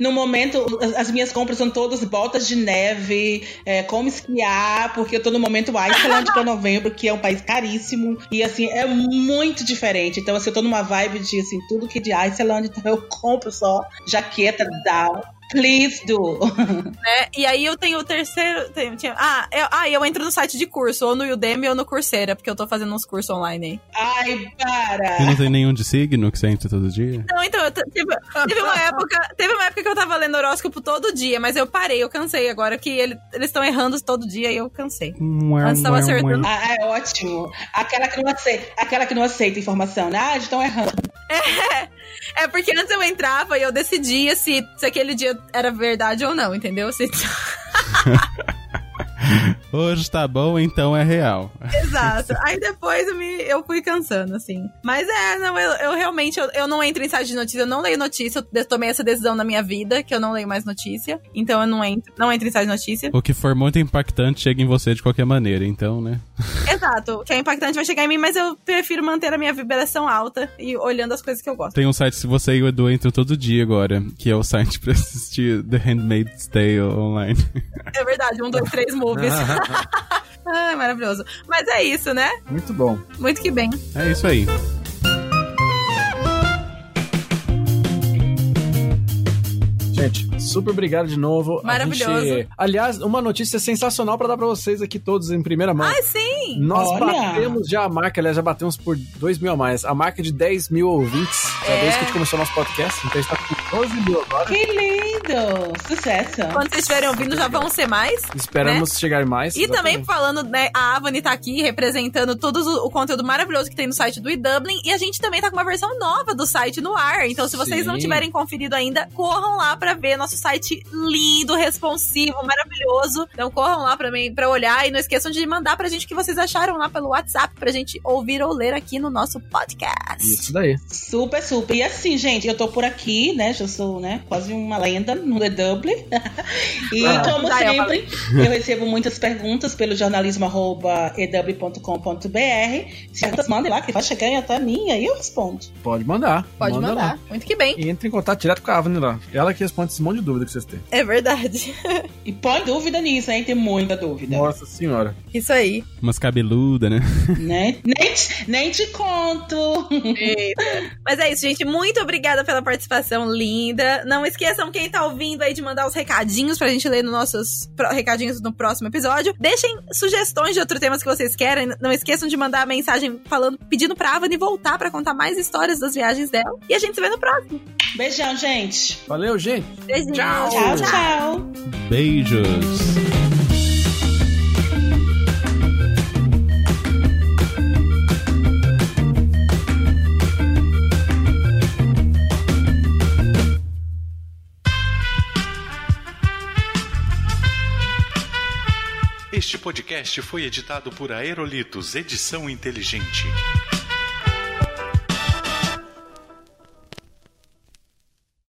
no momento, as, as minhas compras são todas botas de neve, é, como esquiar, porque eu tô no momento Iceland pra novembro, que é um país caríssimo. E assim, é muito diferente. Então, assim, eu tô numa vibe de assim, tudo que de Iceland, então eu compro só jaqueta down. Please do. né? E aí eu tenho o terceiro. tenho- tinha- ah, eu, ah, eu entro no site de curso, ou no Udemy ou no Coursera, porque eu tô fazendo uns cursos online aí. Ai, E não para! tem nenhum de signo que você entra todo dia? Não, então, teve, teve uma época. Teve uma época que eu tava lendo horóscopo todo dia, mas eu parei, eu cansei agora que ele- eles estão errando todo dia e eu cansei. Antes tava acertando. Ah, é ótimo. Aquela que não aceita, aquela que não aceita informação, né? Ah, estão errando. É porque antes eu entrava e eu decidia se, se aquele dia era verdade ou não, entendeu? Se- Hoje tá bom, então é real. Exato. Aí depois eu, me, eu fui cansando, assim. Mas é, não, eu, eu realmente eu, eu não entro em site de notícia, eu não leio notícia, eu tomei essa decisão na minha vida, que eu não leio mais notícia. Então eu não entro, não entro em site de notícia. O que for muito impactante chega em você de qualquer maneira, então, né? Exato. O que é impactante vai chegar em mim, mas eu prefiro manter a minha vibração alta e olhando as coisas que eu gosto. Tem um site, se você e o Edu entram todo dia agora, que é o site pra assistir The Handmaid's Tale online. É verdade, um, dois, três movies. Ai, maravilhoso. Mas é isso, né? Muito bom. Muito que bem. É isso aí. Gente, super obrigado de novo. A Maravilhoso. gente- Aliás, uma notícia sensacional pra dar pra vocês aqui todos em primeira mão. Ai, sim! Nós Olha! batemos já a marca, aliás, já batemos por 2 mil a mais. A marca de 10 mil ouvintes. É, É. desde que a gente começou nosso podcast. Então a gente tá com 12 mil agora. Que lindo! Sucesso! Quando vocês estiverem ouvindo, já vão ser mais. Esperamos chegar mais. E também exatamente. falando, né, a Avani tá aqui representando todo o, conteúdo maravilhoso que tem no site do eDublin. E a gente também tá com uma versão nova do site no ar. Então, se vocês não Sim. tiverem conferido ainda, corram lá pra ver nosso site lindo, responsivo, maravilhoso. Então, corram lá pra, mim, pra olhar. E não esqueçam de mandar pra gente o que vocês acharam lá pelo WhatsApp pra gente ouvir ou ler aqui no nosso podcast. Isso daí. Super, super. E assim, gente, eu tô por aqui, né? Já sou, né, quase uma lenda no The Dublin. e Ah. como eu sempre, eu recebo muitas perguntas pelo jornalismo.ew.com.br. Se vocês mandem lá, que vai chegar até mim, aí eu respondo. Pode mandar. Pode Manda mandar. lá. Muito que bem. E entre em contato direto com a Avani lá. Ela que responde esse monte de dúvida que vocês têm. É verdade. E põe dúvida nisso, hein? Tem muita dúvida. Nossa senhora. Isso aí. Umas cabeludas, né? Né? Nem, te, nem te conto. Mas é isso, gente. Muito obrigada pela participação linda. Não esqueçam quem tá ouvindo aí de mandar os recadinhos pra gente ler nos nossos recadinhos no próximo episódio. Deixem sugestões de outros temas que vocês querem. Não esqueçam de mandar a mensagem falando, pedindo pra Avani voltar pra contar mais histórias das viagens dela. E a gente se vê no próximo. Beijão, gente. Valeu, gente. Tchau. Tchau, tchau. Beijos. Este podcast foi editado por Aerolitos Edição Inteligente.